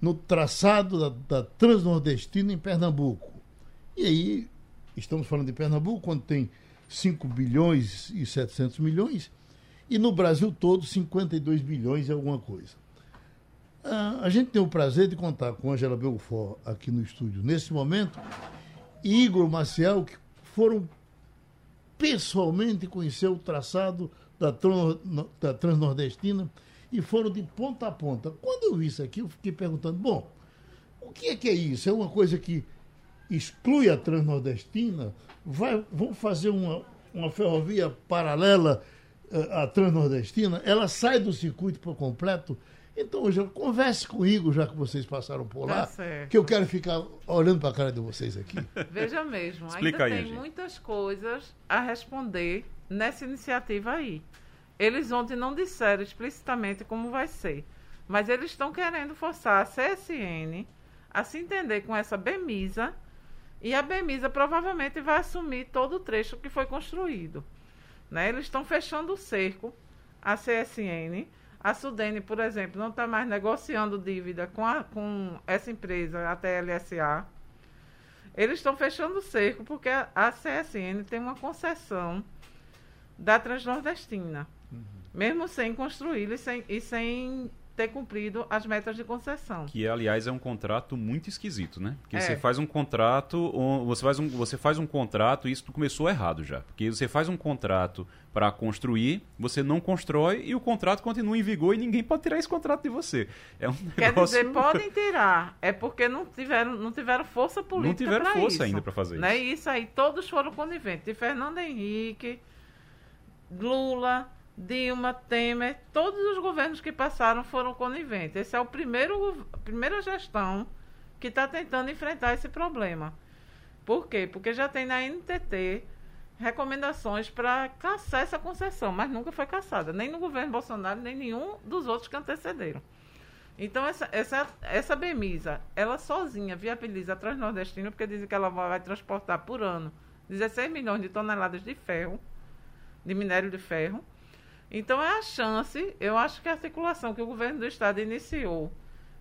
no traçado da, da Transnordestina em Pernambuco. E aí, estamos falando de Pernambuco, quando tem 5 bilhões e 700 milhões, e no Brasil todo 52 bilhões e alguma coisa. Ah, a gente tem o prazer de contar com Angela Belfort aqui no estúdio nesse momento e Igor Maciel, que foram pessoalmente conhecer o traçado da, da Transnordestina e foram de ponta a ponta. Quando eu vi isso aqui, eu fiquei perguntando: bom, o que é que é isso? É uma coisa que exclui a Transnordestina? Vai, vão fazer uma, uma ferrovia paralela uh, à Transnordestina? Ela sai do circuito por completo? Então, hoje, converse comigo, já que vocês passaram por lá, tá que eu quero ficar olhando para a cara de vocês aqui. Veja mesmo, Explica ainda aí, tem gente. muitas coisas a responder nessa iniciativa aí. Eles ontem não disseram explicitamente como vai ser, mas eles estão querendo forçar a CSN a se entender com essa Bemisa e a Bemisa provavelmente vai assumir todo o trecho que foi construído. Né? Eles estão fechando o cerco, a CSN. A Sudene, por exemplo, não está mais negociando dívida com, a, com essa empresa, a TLSA. Eles estão fechando o cerco porque a, a CSN tem uma concessão da Transnordestina mesmo sem construí-lo e sem, e sem ter cumprido as metas de concessão. Que, aliás, é um contrato muito esquisito, né? Porque é. você faz um contrato, você faz um, você faz um contrato e isso começou errado já. Porque você faz um contrato para construir, você não constrói e o contrato continua em vigor e ninguém pode tirar esse contrato de você. É um negócio... Quer dizer, podem tirar, é porque não tiveram, não tiveram força política Não tiveram força isso, ainda para fazer né? isso. E isso aí, todos foram coniventes. De Fernando Henrique, Lula Dilma, Temer, todos os governos que passaram foram coniventes. Esse é o primeiro, a primeira gestão que está tentando enfrentar esse problema. Por quê? Porque já tem na NTT recomendações para caçar essa concessão, mas nunca foi caçada, nem no governo Bolsonaro, nem nenhum dos outros que antecederam. Então, essa, essa, essa Bemisa, ela sozinha viabiliza a Transnordestina, porque dizem que ela vai transportar por ano 16 milhões de toneladas de ferro, de minério de ferro, Então é a chance, eu acho que a articulação que o governo do estado iniciou,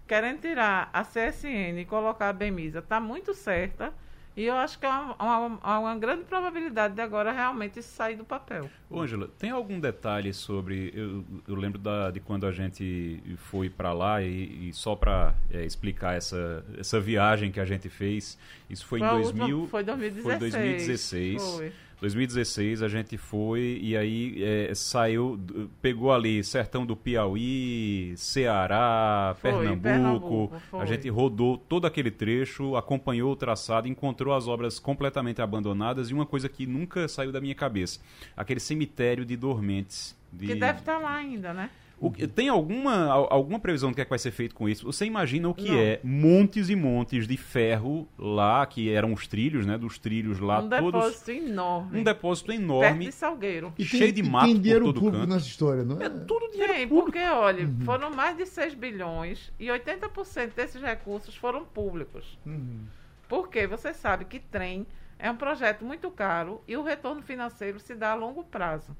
querendo tirar a CSN e colocar a Bemisa, está muito certa. E eu acho que há uma, uma, uma, grande probabilidade de agora realmente sair do papel. Ângela, tem algum detalhe sobre. Eu, eu lembro da, de quando a gente foi para lá e, e só para é, explicar essa, essa viagem que a gente fez. Isso foi, foi em 2000, última, foi 2016. Foi 2016. Foi. 2016 a gente foi e aí é, saiu, pegou ali Sertão do Piauí, Ceará, foi, Pernambuco. Pernambuco a gente rodou todo aquele trecho, acompanhou o traçado, encontrou as obras completamente abandonadas e uma coisa que nunca saiu da minha cabeça: aquele cemitério de dormentes. De... Que deve estar tá lá ainda, né? O, tem alguma, alguma previsão do que, é que vai ser feito com isso? Você imagina o que Não. é montes e montes de ferro lá, que eram os trilhos, né? Dos trilhos lá um todos. Um depósito enorme. Um depósito enorme. Perto de Salgueiro. E cheio tem, de mato tem dinheiro por todo público canto. nessa história, não é? É tudo dinheiro tem, público. porque, olha, uhum. foram mais de 6 bilhões e 80% desses recursos foram públicos. Uhum. Porque você sabe que trem é um projeto muito caro e o retorno financeiro se dá a longo prazo.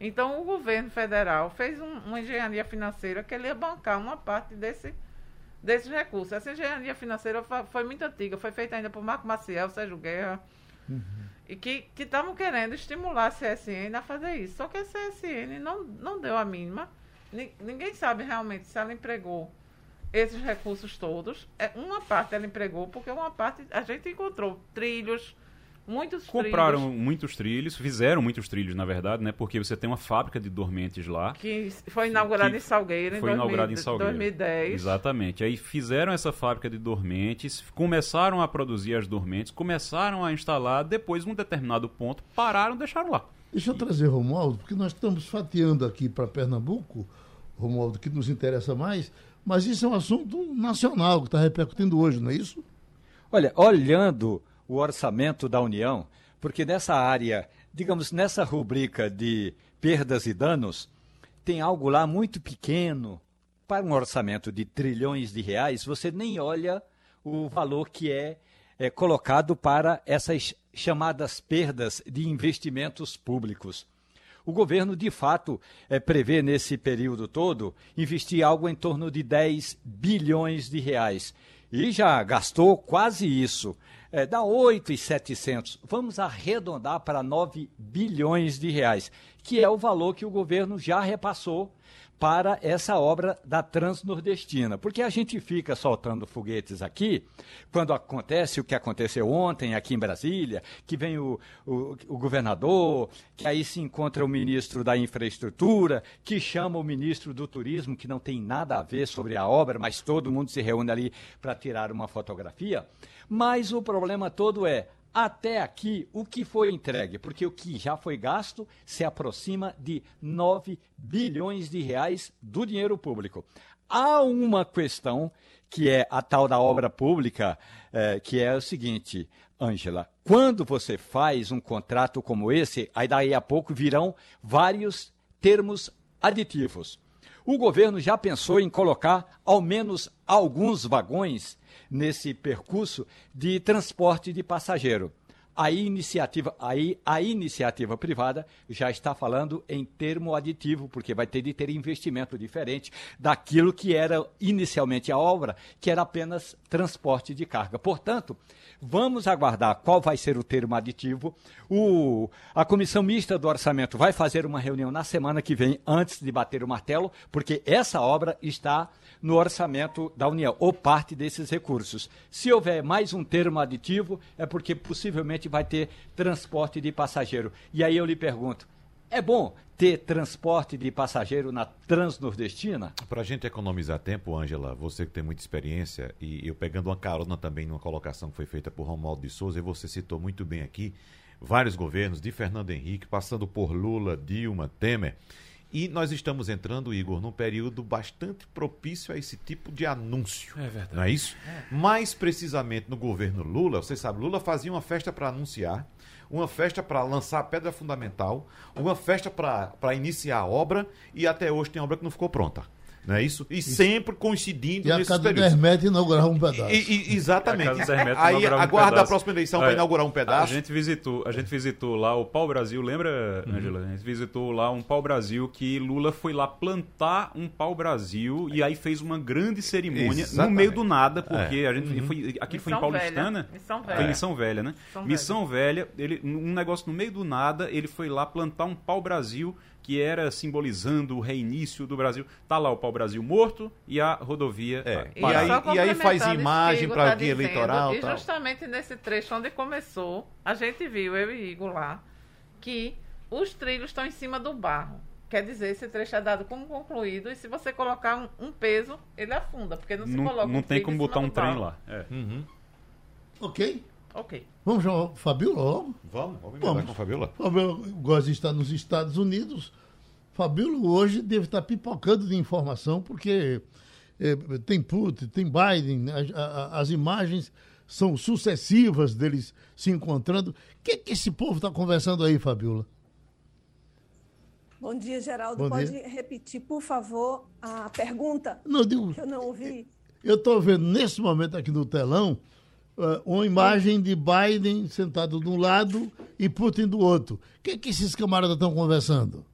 Então, o governo federal fez um, uma engenharia financeira que ele ia bancar uma parte desse, desses recursos. Essa engenharia financeira foi muito antiga, foi feita ainda por Marco Maciel, Sérgio Guerra, uhum. e que estavam querendo estimular a CSN a fazer isso. Só que a CSN não, não deu a mínima. Ninguém sabe realmente se ela empregou esses recursos todos. É, uma parte ela empregou, porque uma parte a gente encontrou trilhos Muitos Compraram trilhos. muitos trilhos, fizeram muitos trilhos, na verdade, né? Porque você tem uma fábrica de dormentes lá. Que foi inaugurada em Salgueiro em, foi 2000, inaugurada em Salgueiro. 2010. Exatamente. Aí fizeram essa fábrica de dormentes, começaram a produzir as dormentes, começaram a instalar, depois, um determinado ponto, pararam e deixaram lá. Deixa eu trazer, Romualdo, porque nós estamos fatiando aqui para Pernambuco, Romualdo, que nos interessa mais, mas isso é um assunto nacional que está repercutindo hoje, não é isso? Olha, olhando o orçamento da União, porque nessa área, digamos, nessa rubrica de perdas e danos, tem algo lá muito pequeno. Para um orçamento de trilhões de reais, você nem olha o valor que é, é colocado para essas chamadas perdas de investimentos públicos. O governo, de fato, é, prevê nesse período todo investir algo em torno de 10 bilhões de reais. E já gastou quase isso é, dá 8,700. Vamos arredondar para 9 bilhões de reais, que é o valor que o governo já repassou para essa obra da Transnordestina. Porque a gente fica soltando foguetes aqui, quando acontece o que aconteceu ontem aqui em Brasília, que vem o, o, o, governador, que aí se encontra o ministro da Infraestrutura, que chama o ministro do Turismo, que não tem nada a ver sobre a obra, mas todo mundo se reúne ali para tirar uma fotografia. Mas o problema todo é até aqui o que foi entregue, porque o que já foi gasto se aproxima de 9 bilhões de reais do dinheiro público. Há uma questão que é a tal da obra pública, é, que é o seguinte, Ângela, quando você faz um contrato como esse, aí daí a pouco virão vários termos aditivos. O governo já pensou em colocar ao menos alguns vagões nesse percurso de transporte de passageiro. A iniciativa, aí a iniciativa privada já está falando em termo aditivo, porque vai ter de ter investimento diferente daquilo que era inicialmente a obra, que era apenas transporte de carga. Portanto, vamos aguardar qual vai ser o termo aditivo. O, a comissão mista do orçamento vai fazer uma reunião na semana que vem, antes de bater o martelo, porque essa obra está no orçamento da União, ou parte desses recursos. Se houver mais um termo aditivo, é porque possivelmente vai ter transporte de passageiro. E aí eu lhe pergunto, é bom ter transporte de passageiro na Transnordestina? Para a gente economizar tempo, Ângela, você que tem muita experiência, e eu pegando uma carona também numa colocação que foi feita por Romualdo de Souza, e você citou muito bem aqui, vários governos, de Fernando Henrique, passando por Lula, Dilma, Temer. E nós estamos entrando, Igor, num período bastante propício a esse tipo de anúncio. É verdade. Não é isso? É. Mais precisamente no governo Lula, você sabe, Lula fazia uma festa para anunciar, uma festa para lançar a pedra fundamental, uma festa para iniciar a obra e até hoje tem obra que não ficou pronta. Não é isso? E sempre coincidindo e a cada períodos. 10 metros inaugurar um pedaço. E- e- exatamente. A cada 10 metros Aí inaugurar um aguarda a próxima eleição para Olha, inaugurar um A pedaço. gente visitou, a gente visitou lá o Pau Brasil, lembra, Uhum. Angela? A gente visitou lá um Pau Brasil que Lula foi lá plantar um Pau Brasil e aí fez uma grande cerimônia Exatamente. É. Uhum. no meio do nada, porque a gente foi aqui foi em Missão Paulistana. Velha. Missão Foi Velha. em São Velha, né? São Missão Velha, ele um negócio no meio do nada, ele foi lá plantar um Pau Brasil que era simbolizando o reinício do Brasil. Tá lá o Pau Brasil morto e a rodovia É. E parada. aí- e aí faz imagem pra tá eleitoral, E tal. justamente nesse trecho onde começou, a gente viu, eu e Igor lá, que os trilhos estão em cima do barro. Quer dizer, esse trecho é dado como concluído e se você colocar um, um peso, ele afunda, porque não se não, coloca não um tem como botar um trem barro. lá. É. Ok? Ok. Vamos chamar o Fabiola logo? Vamos, vamos Vamos. com a Fabiola. Fabiola gosta de estar nos Estados Unidos. Fabiola hoje deve estar pipocando de informação, porque eh, tem Putin, tem Biden, a- a- as imagens são sucessivas deles se encontrando. O que, que esse povo está conversando aí, Fabiola? Bom dia, Geraldo. Bom Pode dia. repetir, por favor, a pergunta Não, eu digo, que eu não ouvi? eu estou vendo nesse momento aqui no telão eh, uma imagem de Biden sentado de um lado e Putin do outro. O que, que esses camaradas estão conversando?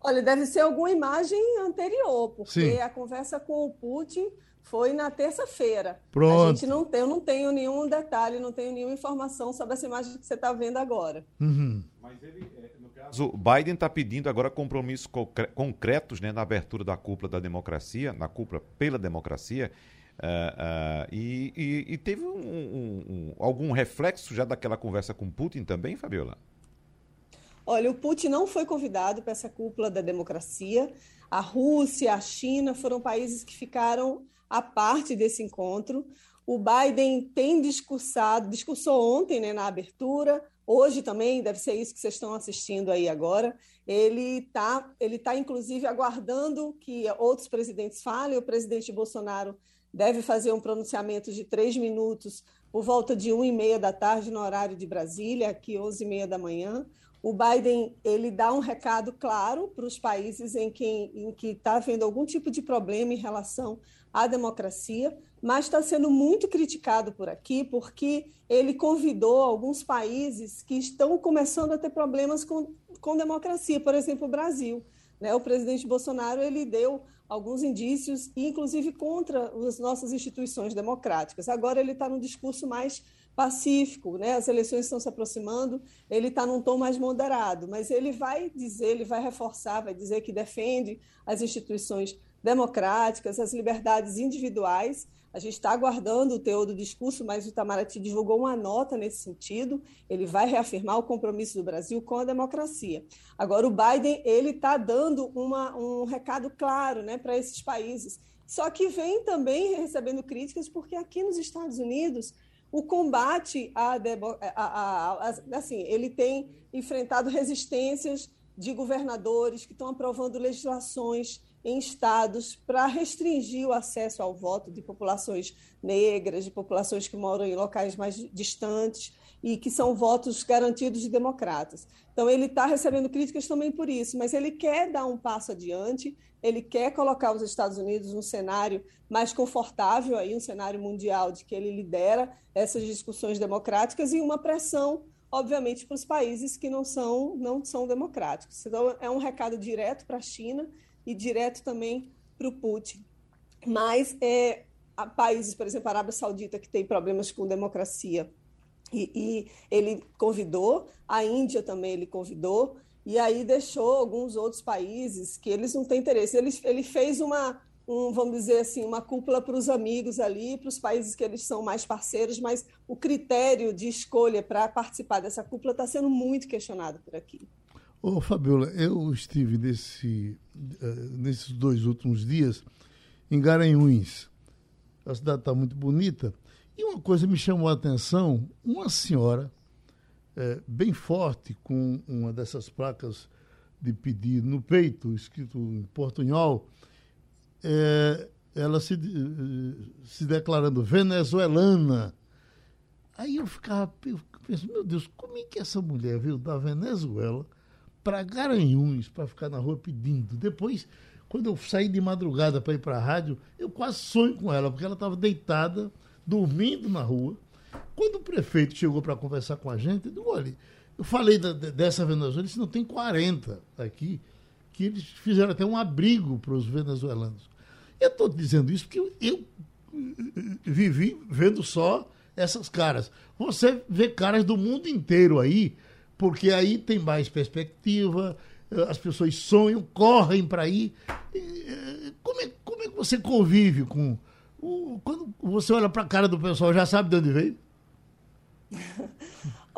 Olha, deve ser alguma imagem anterior, porque Sim. a conversa com o Putin foi na terça-feira. Pronto. A gente não tem, eu não tenho nenhum detalhe, não tenho nenhuma informação sobre essa imagem que você está vendo agora. Uhum. Mas O Biden está pedindo agora compromissos concre- concretos né, na abertura da cúpula da democracia, na cúpula pela democracia. Ah, ah, e, e- e teve um- um- um- algum reflexo já daquela conversa com Putin também, Fabiola? Olha, o Putin não foi convidado para essa cúpula da democracia. A Rússia, a China foram países que ficaram à parte desse encontro. O Biden tem discursado, discursou ontem né, na abertura, hoje também, deve ser isso que vocês estão assistindo aí agora. Ele está, ele tá, inclusive, aguardando que outros presidentes falem. O presidente Bolsonaro deve fazer um pronunciamento de três minutos por volta de 1 e meia da tarde no horário de Brasília, aqui 11 e meia da manhã. O Biden ele dá um recado claro para os países em que em que está havendo algum tipo de problema em relação à democracia, mas está sendo muito criticado por aqui porque ele convidou alguns países que estão começando a ter problemas com, com democracia, por exemplo, o Brasil. Né? O presidente Bolsonaro ele deu alguns indícios, inclusive contra as nossas instituições democráticas. Agora ele está num discurso mais pacífico, né? As eleições estão se aproximando, ele está num tom mais moderado, mas ele vai dizer, ele vai reforçar, vai dizer que defende as instituições democráticas, as liberdades individuais. A gente está aguardando o teor do discurso, mas o Itamaraty divulgou uma nota nesse sentido. Ele vai reafirmar o compromisso do Brasil com a democracia. Agora, o Biden ele está dando uma, um recado claro, né, para esses países. Só que vem também recebendo críticas porque aqui nos Estados Unidos o combate a, debo- a- a- a- assim, ele tem enfrentado resistências de governadores que estão aprovando legislações em estados para restringir o acesso ao voto de populações negras, de populações que moram em locais mais distantes e que são votos garantidos de democratas. Então, ele está recebendo críticas também por isso, mas ele quer dar um passo adiante, ele quer colocar os Estados Unidos num cenário mais confortável, aí, um cenário mundial de que ele lidera essas discussões democráticas e uma pressão, obviamente, para os países que não são, não são democráticos. Então, é um recado direto para a China e direto também para o Putin. Mas é, países, por exemplo, a Arábia Saudita, que tem problemas com democracia, e, e ele convidou, a Índia também ele convidou, e aí deixou alguns outros países que eles não têm interesse. Ele, ele fez uma, um, vamos dizer assim, uma cúpula para os amigos ali, para os países que eles são mais parceiros, mas o critério de escolha para participar dessa cúpula está sendo muito questionado por aqui. Ô, Fabiola, eu estive nesse, eh, nesses dois últimos dias em Garanhuns. A cidade está muito bonita. E uma coisa me chamou a atenção: uma senhora, eh, bem forte, com uma dessas placas de pedido no peito, escrito em portunhol, eh, ela se, se declarando venezuelana. Aí eu ficava eu pensando, meu Deus, como é que essa mulher veio da Venezuela para Garanhuns para ficar na rua pedindo? Depois, Quando eu saí de madrugada para ir para a rádio, eu quase sonho com ela, porque ela estava deitada, dormindo na rua. Quando o prefeito chegou para conversar com a gente, eu disse, olha, eu falei da, dessa Venezuela, ele disse, não tem 40 aqui, que eles fizeram até um abrigo para os venezuelanos. Eu estou dizendo isso porque eu, eu vivi vendo só essas caras. Você vê caras do mundo inteiro aí, porque aí tem mais perspectiva, as pessoas sonham, correm para ir. Como é, como é que você convive com. Quando você olha para a cara do pessoal, já sabe de onde veio?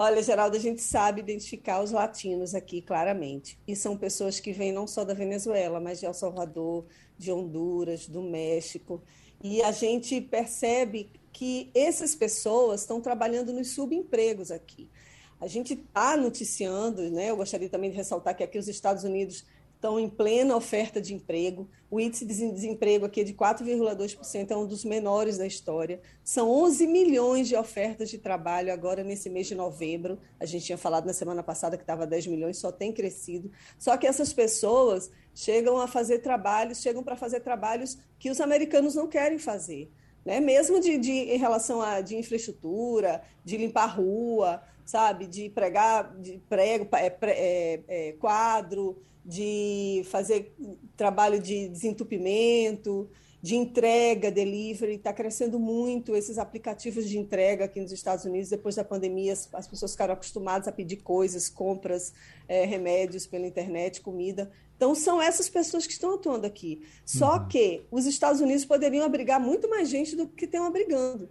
Olha, Geraldo, a gente sabe identificar os latinos aqui claramente. E são pessoas que vêm não só da Venezuela, mas de El Salvador, de Honduras, do México. E a gente percebe que essas pessoas estão trabalhando nos subempregos aqui. A gente está noticiando, né? Eu gostaria também de ressaltar que aqui os Estados Unidos estão em plena oferta de emprego. O índice de desemprego aqui é de 4,2%, é um dos menores da história. São 11 milhões de ofertas de trabalho agora nesse mês de novembro. A gente tinha falado na semana passada que estava 10 milhões, só tem crescido. Só que essas pessoas chegam a fazer trabalhos, chegam para fazer trabalhos que os americanos não querem fazer. Né? Mesmo de, de, em relação a de infraestrutura, de limpar rua, sabe, de pregar, de prego, é, é, é, quadro, de fazer trabalho de desentupimento, de entrega, delivery, está crescendo muito esses aplicativos de entrega aqui nos Estados Unidos. Depois da pandemia, as, as pessoas ficaram acostumadas a pedir coisas, compras, é, remédios pela internet, comida. Então, são essas pessoas que estão atuando aqui. Só uhum. que os Estados Unidos poderiam abrigar muito mais gente do que estão abrigando.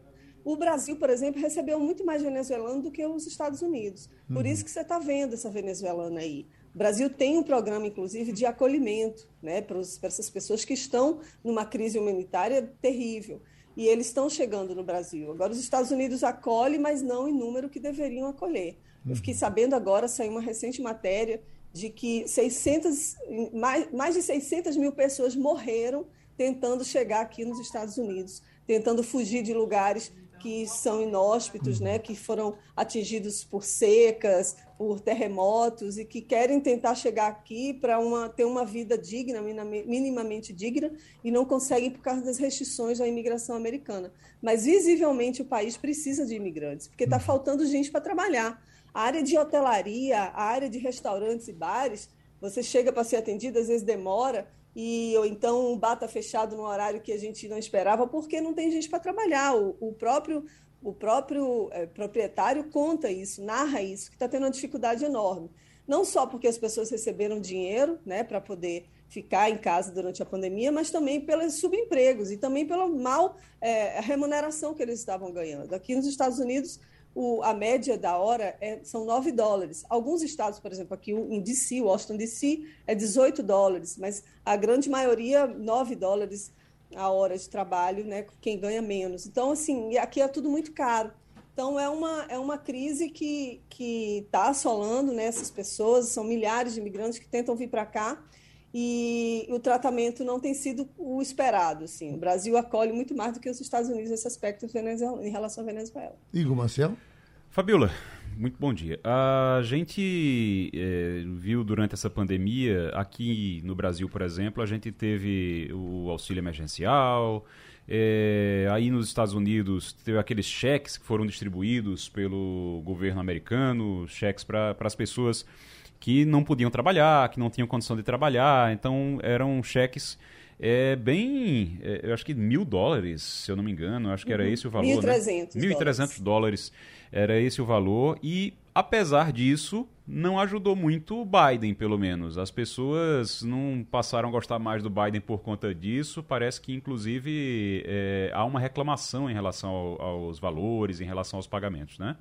O Brasil, por exemplo, recebeu muito mais venezuelano do que os Estados Unidos. Por uhum. isso que você está vendo essa venezuelana aí. O Brasil tem um programa, inclusive, de acolhimento né, para, essas pessoas que estão numa crise humanitária terrível. E eles estão chegando no Brasil. Agora, os Estados Unidos acolhem, mas não em número que deveriam acolher. Eu fiquei uhum. sabendo agora, saiu uma recente matéria de que 600, mais, mais de 600 mil pessoas morreram tentando chegar aqui nos Estados Unidos, tentando fugir de lugares que são inóspitos, né, que foram atingidos por secas, por terremotos e que querem tentar chegar aqui para uma, ter uma vida digna, minimamente digna, e não conseguem por causa das restrições à imigração americana. Mas, visivelmente, o país precisa de imigrantes, porque está faltando gente para trabalhar. A área de hotelaria, a área de restaurantes e bares, você chega para ser atendido, às vezes demora, e ou então está fechado no horário que a gente não esperava, porque não tem gente para trabalhar. O, o, próprio o próprio é, proprietário conta isso, narra isso, que está tendo uma dificuldade enorme. Não só porque as pessoas receberam dinheiro né, para poder ficar em casa durante a pandemia, mas também pelos subempregos e também pela mal é, remuneração que eles estavam ganhando. Aqui nos Estados Unidos, o, a média da hora é, são 9 dólares. Alguns estados, por exemplo, aqui em DC, Washington DC, é 18 dólares, mas a grande maioria, 9 dólares a hora de trabalho, né, quem ganha menos. Então, assim, aqui é tudo muito caro. Então, é uma, é uma crise que está assolando né, essas pessoas, são milhares de imigrantes que tentam vir para cá e o tratamento não tem sido o esperado. Assim. O Brasil acolhe muito mais do que os Estados Unidos nesse aspecto em relação à Venezuela. Igor Marcelo? Fabiola, muito bom dia. A gente é, viu durante essa pandemia, aqui no Brasil, por exemplo, a gente teve o auxílio emergencial, é, aí nos Estados Unidos teve aqueles cheques que foram distribuídos pelo governo americano, cheques para as pessoas que não podiam trabalhar, que não tinham condição de trabalhar, então eram cheques é bem, é, eu acho que mil dólares, se eu não me engano, acho que era uhum. esse o valor. 1.300 né? 1.300 dólares era esse o valor e apesar disso não ajudou muito o Biden, pelo menos. As pessoas não passaram a gostar mais do Biden por conta disso. Parece que, inclusive, é, há uma reclamação em relação ao, aos valores, em relação aos pagamentos, né?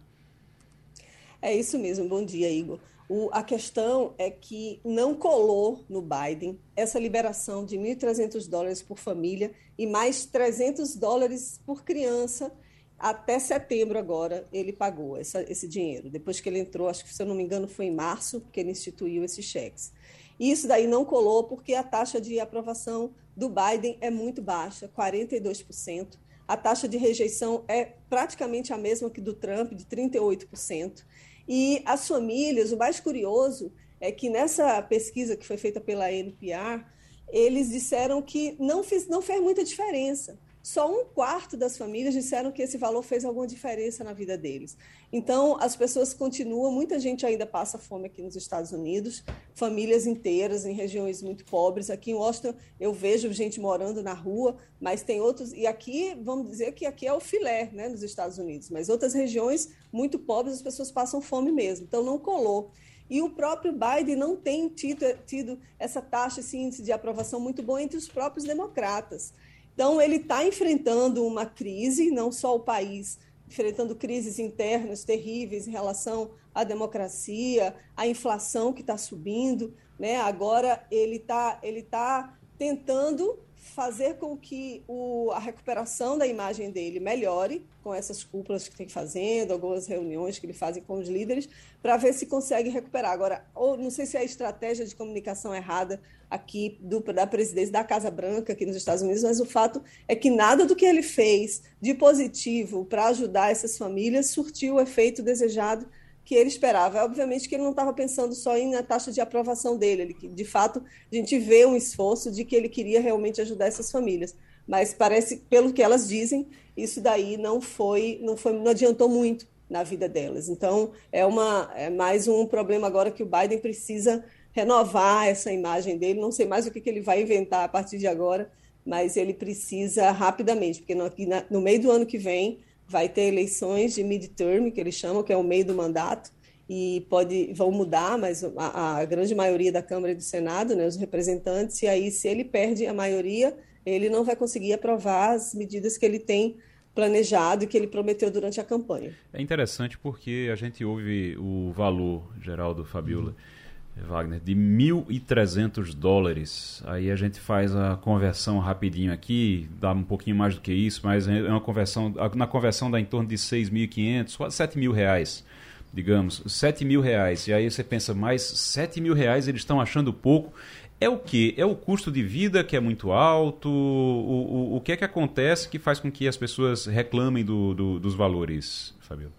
É isso mesmo. Bom dia, Igor. O, a questão é que não colou no Biden essa liberação de 1.300 dólares por família e mais 300 dólares por criança. Até setembro agora ele pagou essa, esse dinheiro. Depois que ele entrou, acho que se eu não me engano foi em março que ele instituiu esses cheques. E isso daí não colou porque a taxa de aprovação do Biden é muito baixa, 42%. A taxa de rejeição é praticamente a mesma que do Trump, de 38%. E as famílias, o mais curioso é que nessa pesquisa que foi feita pela NPR, eles disseram que não, fez, não fez muita diferença. Só um quarto das famílias disseram que esse valor fez alguma diferença na vida deles. Então, as pessoas continuam, muita gente ainda passa fome aqui nos Estados Unidos, famílias inteiras em regiões muito pobres. Aqui em Washington, eu vejo gente morando na rua, mas tem outros. E aqui, vamos dizer que aqui é o filé, né, nos Estados Unidos. Mas outras regiões muito pobres, as pessoas passam fome mesmo. Então, não colou. E o próprio Biden não tem tido, tido essa taxa, esse índice de aprovação muito bom entre os próprios democratas. Então, ele está enfrentando uma crise, não só o país, enfrentando crises internas terríveis em relação à democracia, à inflação que está subindo. Né? Agora, ele está ele tá tentando fazer com que o, a recuperação da imagem dele melhore, com essas cúpulas que tem fazendo, algumas reuniões que ele faz com os líderes, para ver se consegue recuperar. Agora, ou não sei se é a estratégia de comunicação errada aqui do, da presidência da Casa Branca aqui nos Estados Unidos, mas o fato é que nada do que ele fez de positivo para ajudar essas famílias surtiu o efeito desejado que ele esperava. Obviamente que ele não estava pensando só em na taxa de aprovação dele, ele, de fato, a gente vê um esforço de que ele queria realmente ajudar essas famílias. Mas parece, pelo que elas dizem, isso daí não foi, não foi, não adiantou muito na vida delas. Então, é uma é mais um problema agora que o Biden precisa renovar essa imagem dele. Não sei mais o que, que ele vai inventar a partir de agora, mas ele precisa rapidamente, porque no, no meio do ano que vem vai ter eleições de midterm, que eles chamam, que é o meio do mandato, e pode vão mudar, mas a, a, grande maioria da Câmara e do Senado, né, os representantes, e aí se ele perde a maioria, ele não vai conseguir aprovar as medidas que ele tem planejado e que ele prometeu durante a campanha. É interessante porque a gente ouve o valor, Geraldo Fabiola, uhum Wagner, de 1.300 dólares. Aí a gente faz a conversão rapidinho aqui, dá um pouquinho mais do que isso, mas é uma conversão, na conversão dá em torno de 6.500, quase 7 mil reais, digamos, 7 mil reais. E aí você pensa, mais 7 mil reais eles estão achando pouco. É o que? É o custo de vida que é muito alto? O, o, o que é que acontece que faz com que as pessoas reclamem do, do, dos valores, Fabio?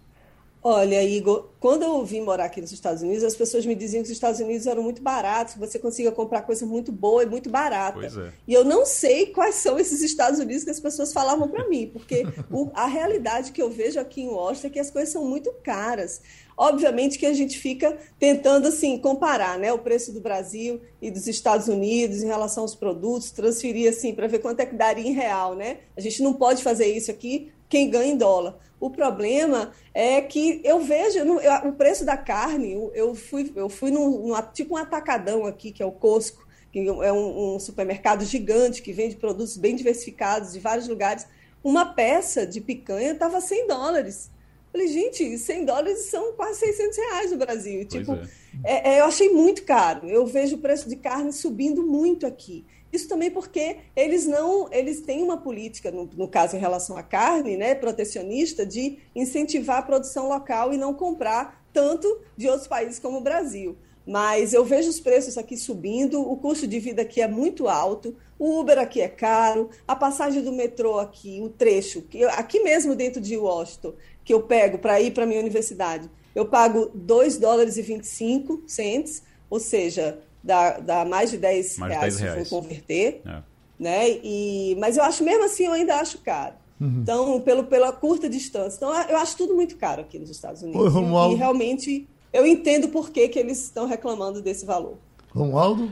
Olha, Igor, quando eu vim morar aqui nos Estados Unidos, as pessoas me diziam que os Estados Unidos eram muito baratos, que você conseguia comprar coisa muito boa e muito barata. É. E eu não sei quais são esses Estados Unidos que as pessoas falavam para mim, porque o, a realidade que eu vejo aqui em Washington é que as coisas são muito caras. Obviamente que a gente fica tentando assim comparar, né, o preço do Brasil e dos Estados Unidos em relação aos produtos, transferir assim para ver quanto é que daria em real, né? A gente não pode fazer isso aqui quem ganha em dólar. O problema é que eu vejo eu, o preço da carne. Eu, eu fui, eu fui num, num, tipo um atacadão aqui, que é o Costco, que é um, um, supermercado gigante que vende produtos bem diversificados de vários lugares. Uma peça de picanha estava 100 dólares. Falei, gente, 100 dólares são quase 600 reais no Brasil. Pois tipo, é. É, é, eu achei muito caro. Eu vejo o preço de carne subindo muito aqui. Isso também porque eles não, eles têm uma política, no, no, caso em relação à carne, né, protecionista, de incentivar a produção local e não comprar tanto de outros países como o Brasil. Mas eu vejo os preços aqui subindo, o custo de vida aqui é muito alto, o Uber aqui é caro, a passagem do metrô aqui, o trecho, aqui mesmo dentro de Washington, que eu pego para ir para a minha universidade, eu pago 2 dólares e 25 cents, ou seja, dá, dá mais de 10 mais reais 10 reais. se for converter. É. Né? E, mas eu acho, mesmo assim, eu ainda acho caro. Uhum. Então, pelo, pela curta distância. Então, eu acho tudo muito caro aqui nos Estados Unidos. Oi, Romualdo. E, e realmente eu entendo por que, que eles estão reclamando desse valor. Romualdo?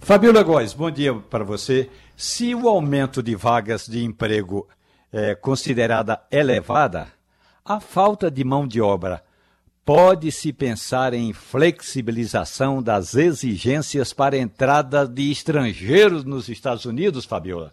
Fabiola Góes, bom dia para você. Se o aumento de vagas de emprego é considerada elevada, a falta de mão de obra Pode-se pensar em flexibilização das exigências para entrada de estrangeiros nos Estados Unidos, Fabiola?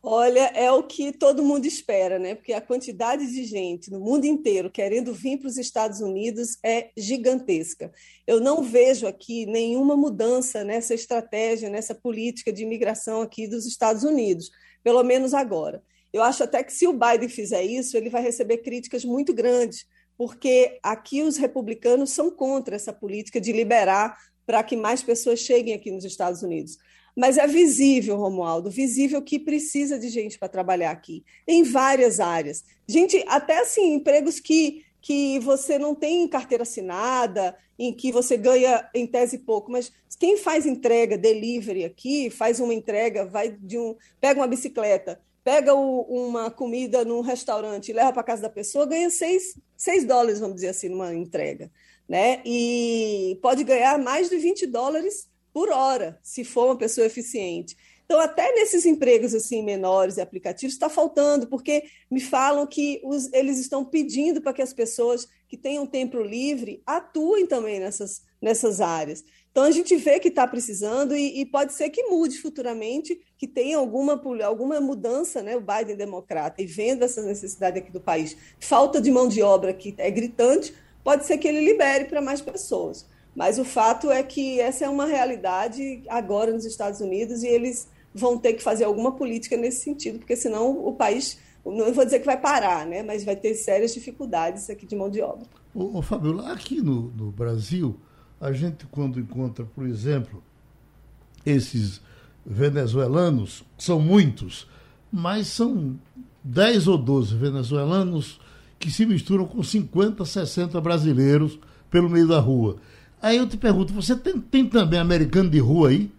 Olha, é o que todo mundo espera, né? Porque a quantidade de gente no mundo inteiro querendo vir para os Estados Unidos é gigantesca. Eu não vejo aqui nenhuma mudança nessa estratégia, nessa política de imigração aqui dos Estados Unidos, pelo menos agora. Eu acho até que se o Biden fizer isso, ele vai receber críticas muito grandes, porque aqui os republicanos são contra essa política de liberar para que mais pessoas cheguem aqui nos Estados Unidos. Mas é visível, Romualdo, visível que precisa de gente para trabalhar aqui, em várias áreas. Gente, até assim, empregos que que você não tem carteira assinada, em que você ganha em tese pouco, mas quem faz entrega, delivery aqui, faz uma entrega, vai de um, pega uma bicicleta, pega o, uma comida num restaurante e leva para casa da pessoa, ganha seis, seis dólares, vamos dizer assim, numa entrega, né? E pode ganhar mais de 20 dólares por hora, se for uma pessoa eficiente. Então, até nesses empregos assim menores e aplicativos está faltando, porque me falam que os, eles estão pedindo para que as pessoas que tenham tempo livre atuem também nessas, nessas áreas. Então, a gente vê que está precisando e, e, pode ser que mude futuramente, que tenha alguma, alguma mudança, né? o Biden democrata, e vendo essa necessidade aqui do país, falta de mão de obra que é gritante, pode ser que ele libere para mais pessoas. Mas o fato é que essa é uma realidade agora nos Estados Unidos e eles vão ter que fazer alguma política nesse sentido, porque senão o país, não vou dizer que vai parar, né, mas vai ter sérias dificuldades aqui de mão de obra. Ô, ô Fabiola, aqui no, no Brasil, a gente quando encontra, por exemplo, esses venezuelanos, são muitos, mas são 10 ou 12 venezuelanos que se misturam com 50, 60 brasileiros pelo meio da rua. Aí eu te pergunto, você tem, tem também americano de rua aí?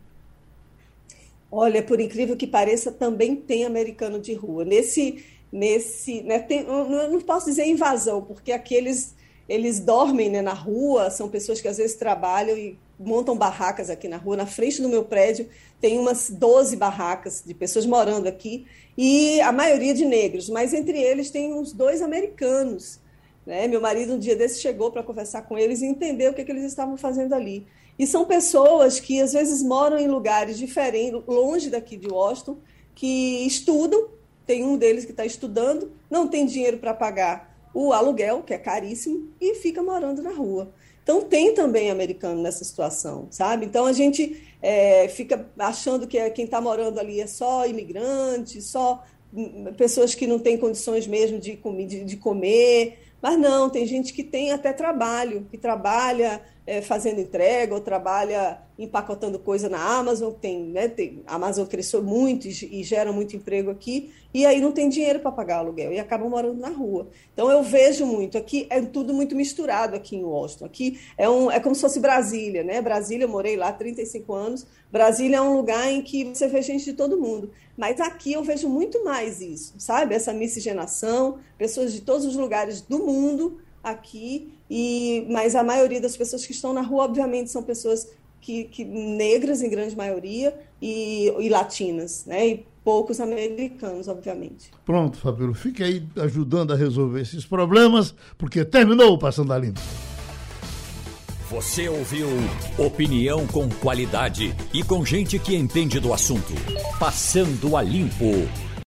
Olha, por incrível que pareça, também tem americano de rua. Nesse, nesse, né, tem, não, não posso dizer invasão, porque aqueles eles dormem né, na rua, são pessoas que às vezes trabalham e montam barracas aqui na rua. Na frente do meu prédio tem umas 12 barracas de pessoas morando aqui, e a maioria de negros, mas entre eles tem uns dois americanos né? Meu marido, um dia desse, chegou para conversar com eles e entender o que, que eles estavam fazendo ali. E são pessoas que, às vezes, moram em lugares diferentes, longe daqui de Washington, que estudam. Tem um deles que está estudando, não tem dinheiro para pagar o aluguel, que é caríssimo, e fica morando na rua. Então, tem também americano nessa situação, sabe? Então, a gente é, fica achando que é, quem está morando ali é só imigrante, só hum, pessoas que não têm condições mesmo de, de, de comer. Mas não, tem gente que tem até trabalho, que trabalha é, fazendo entrega ou trabalha empacotando coisa na Amazon. Tem, né, tem, a Amazon cresceu muito e, e gera muito emprego aqui, e aí não tem dinheiro para pagar aluguel e acabam morando na rua. Então eu vejo muito, aqui é tudo muito misturado aqui em Washington. Aqui é, um, é como se fosse Brasília, né? Brasília, eu morei lá há 35 anos. Brasília é um lugar em que você vê gente de todo mundo. Mas aqui eu vejo muito mais isso, sabe? Essa miscigenação, pessoas de todos os lugares do mundo aqui, e mas a maioria das pessoas que estão na rua, obviamente, são pessoas que, que negras em grande maioria e, e latinas, né? E poucos americanos, obviamente. Pronto, Fabíola, fique aí ajudando a resolver esses problemas, porque terminou o Passando a Limpo. Você ouviu opinião com qualidade e com gente que entende do assunto. Passando a Limpo.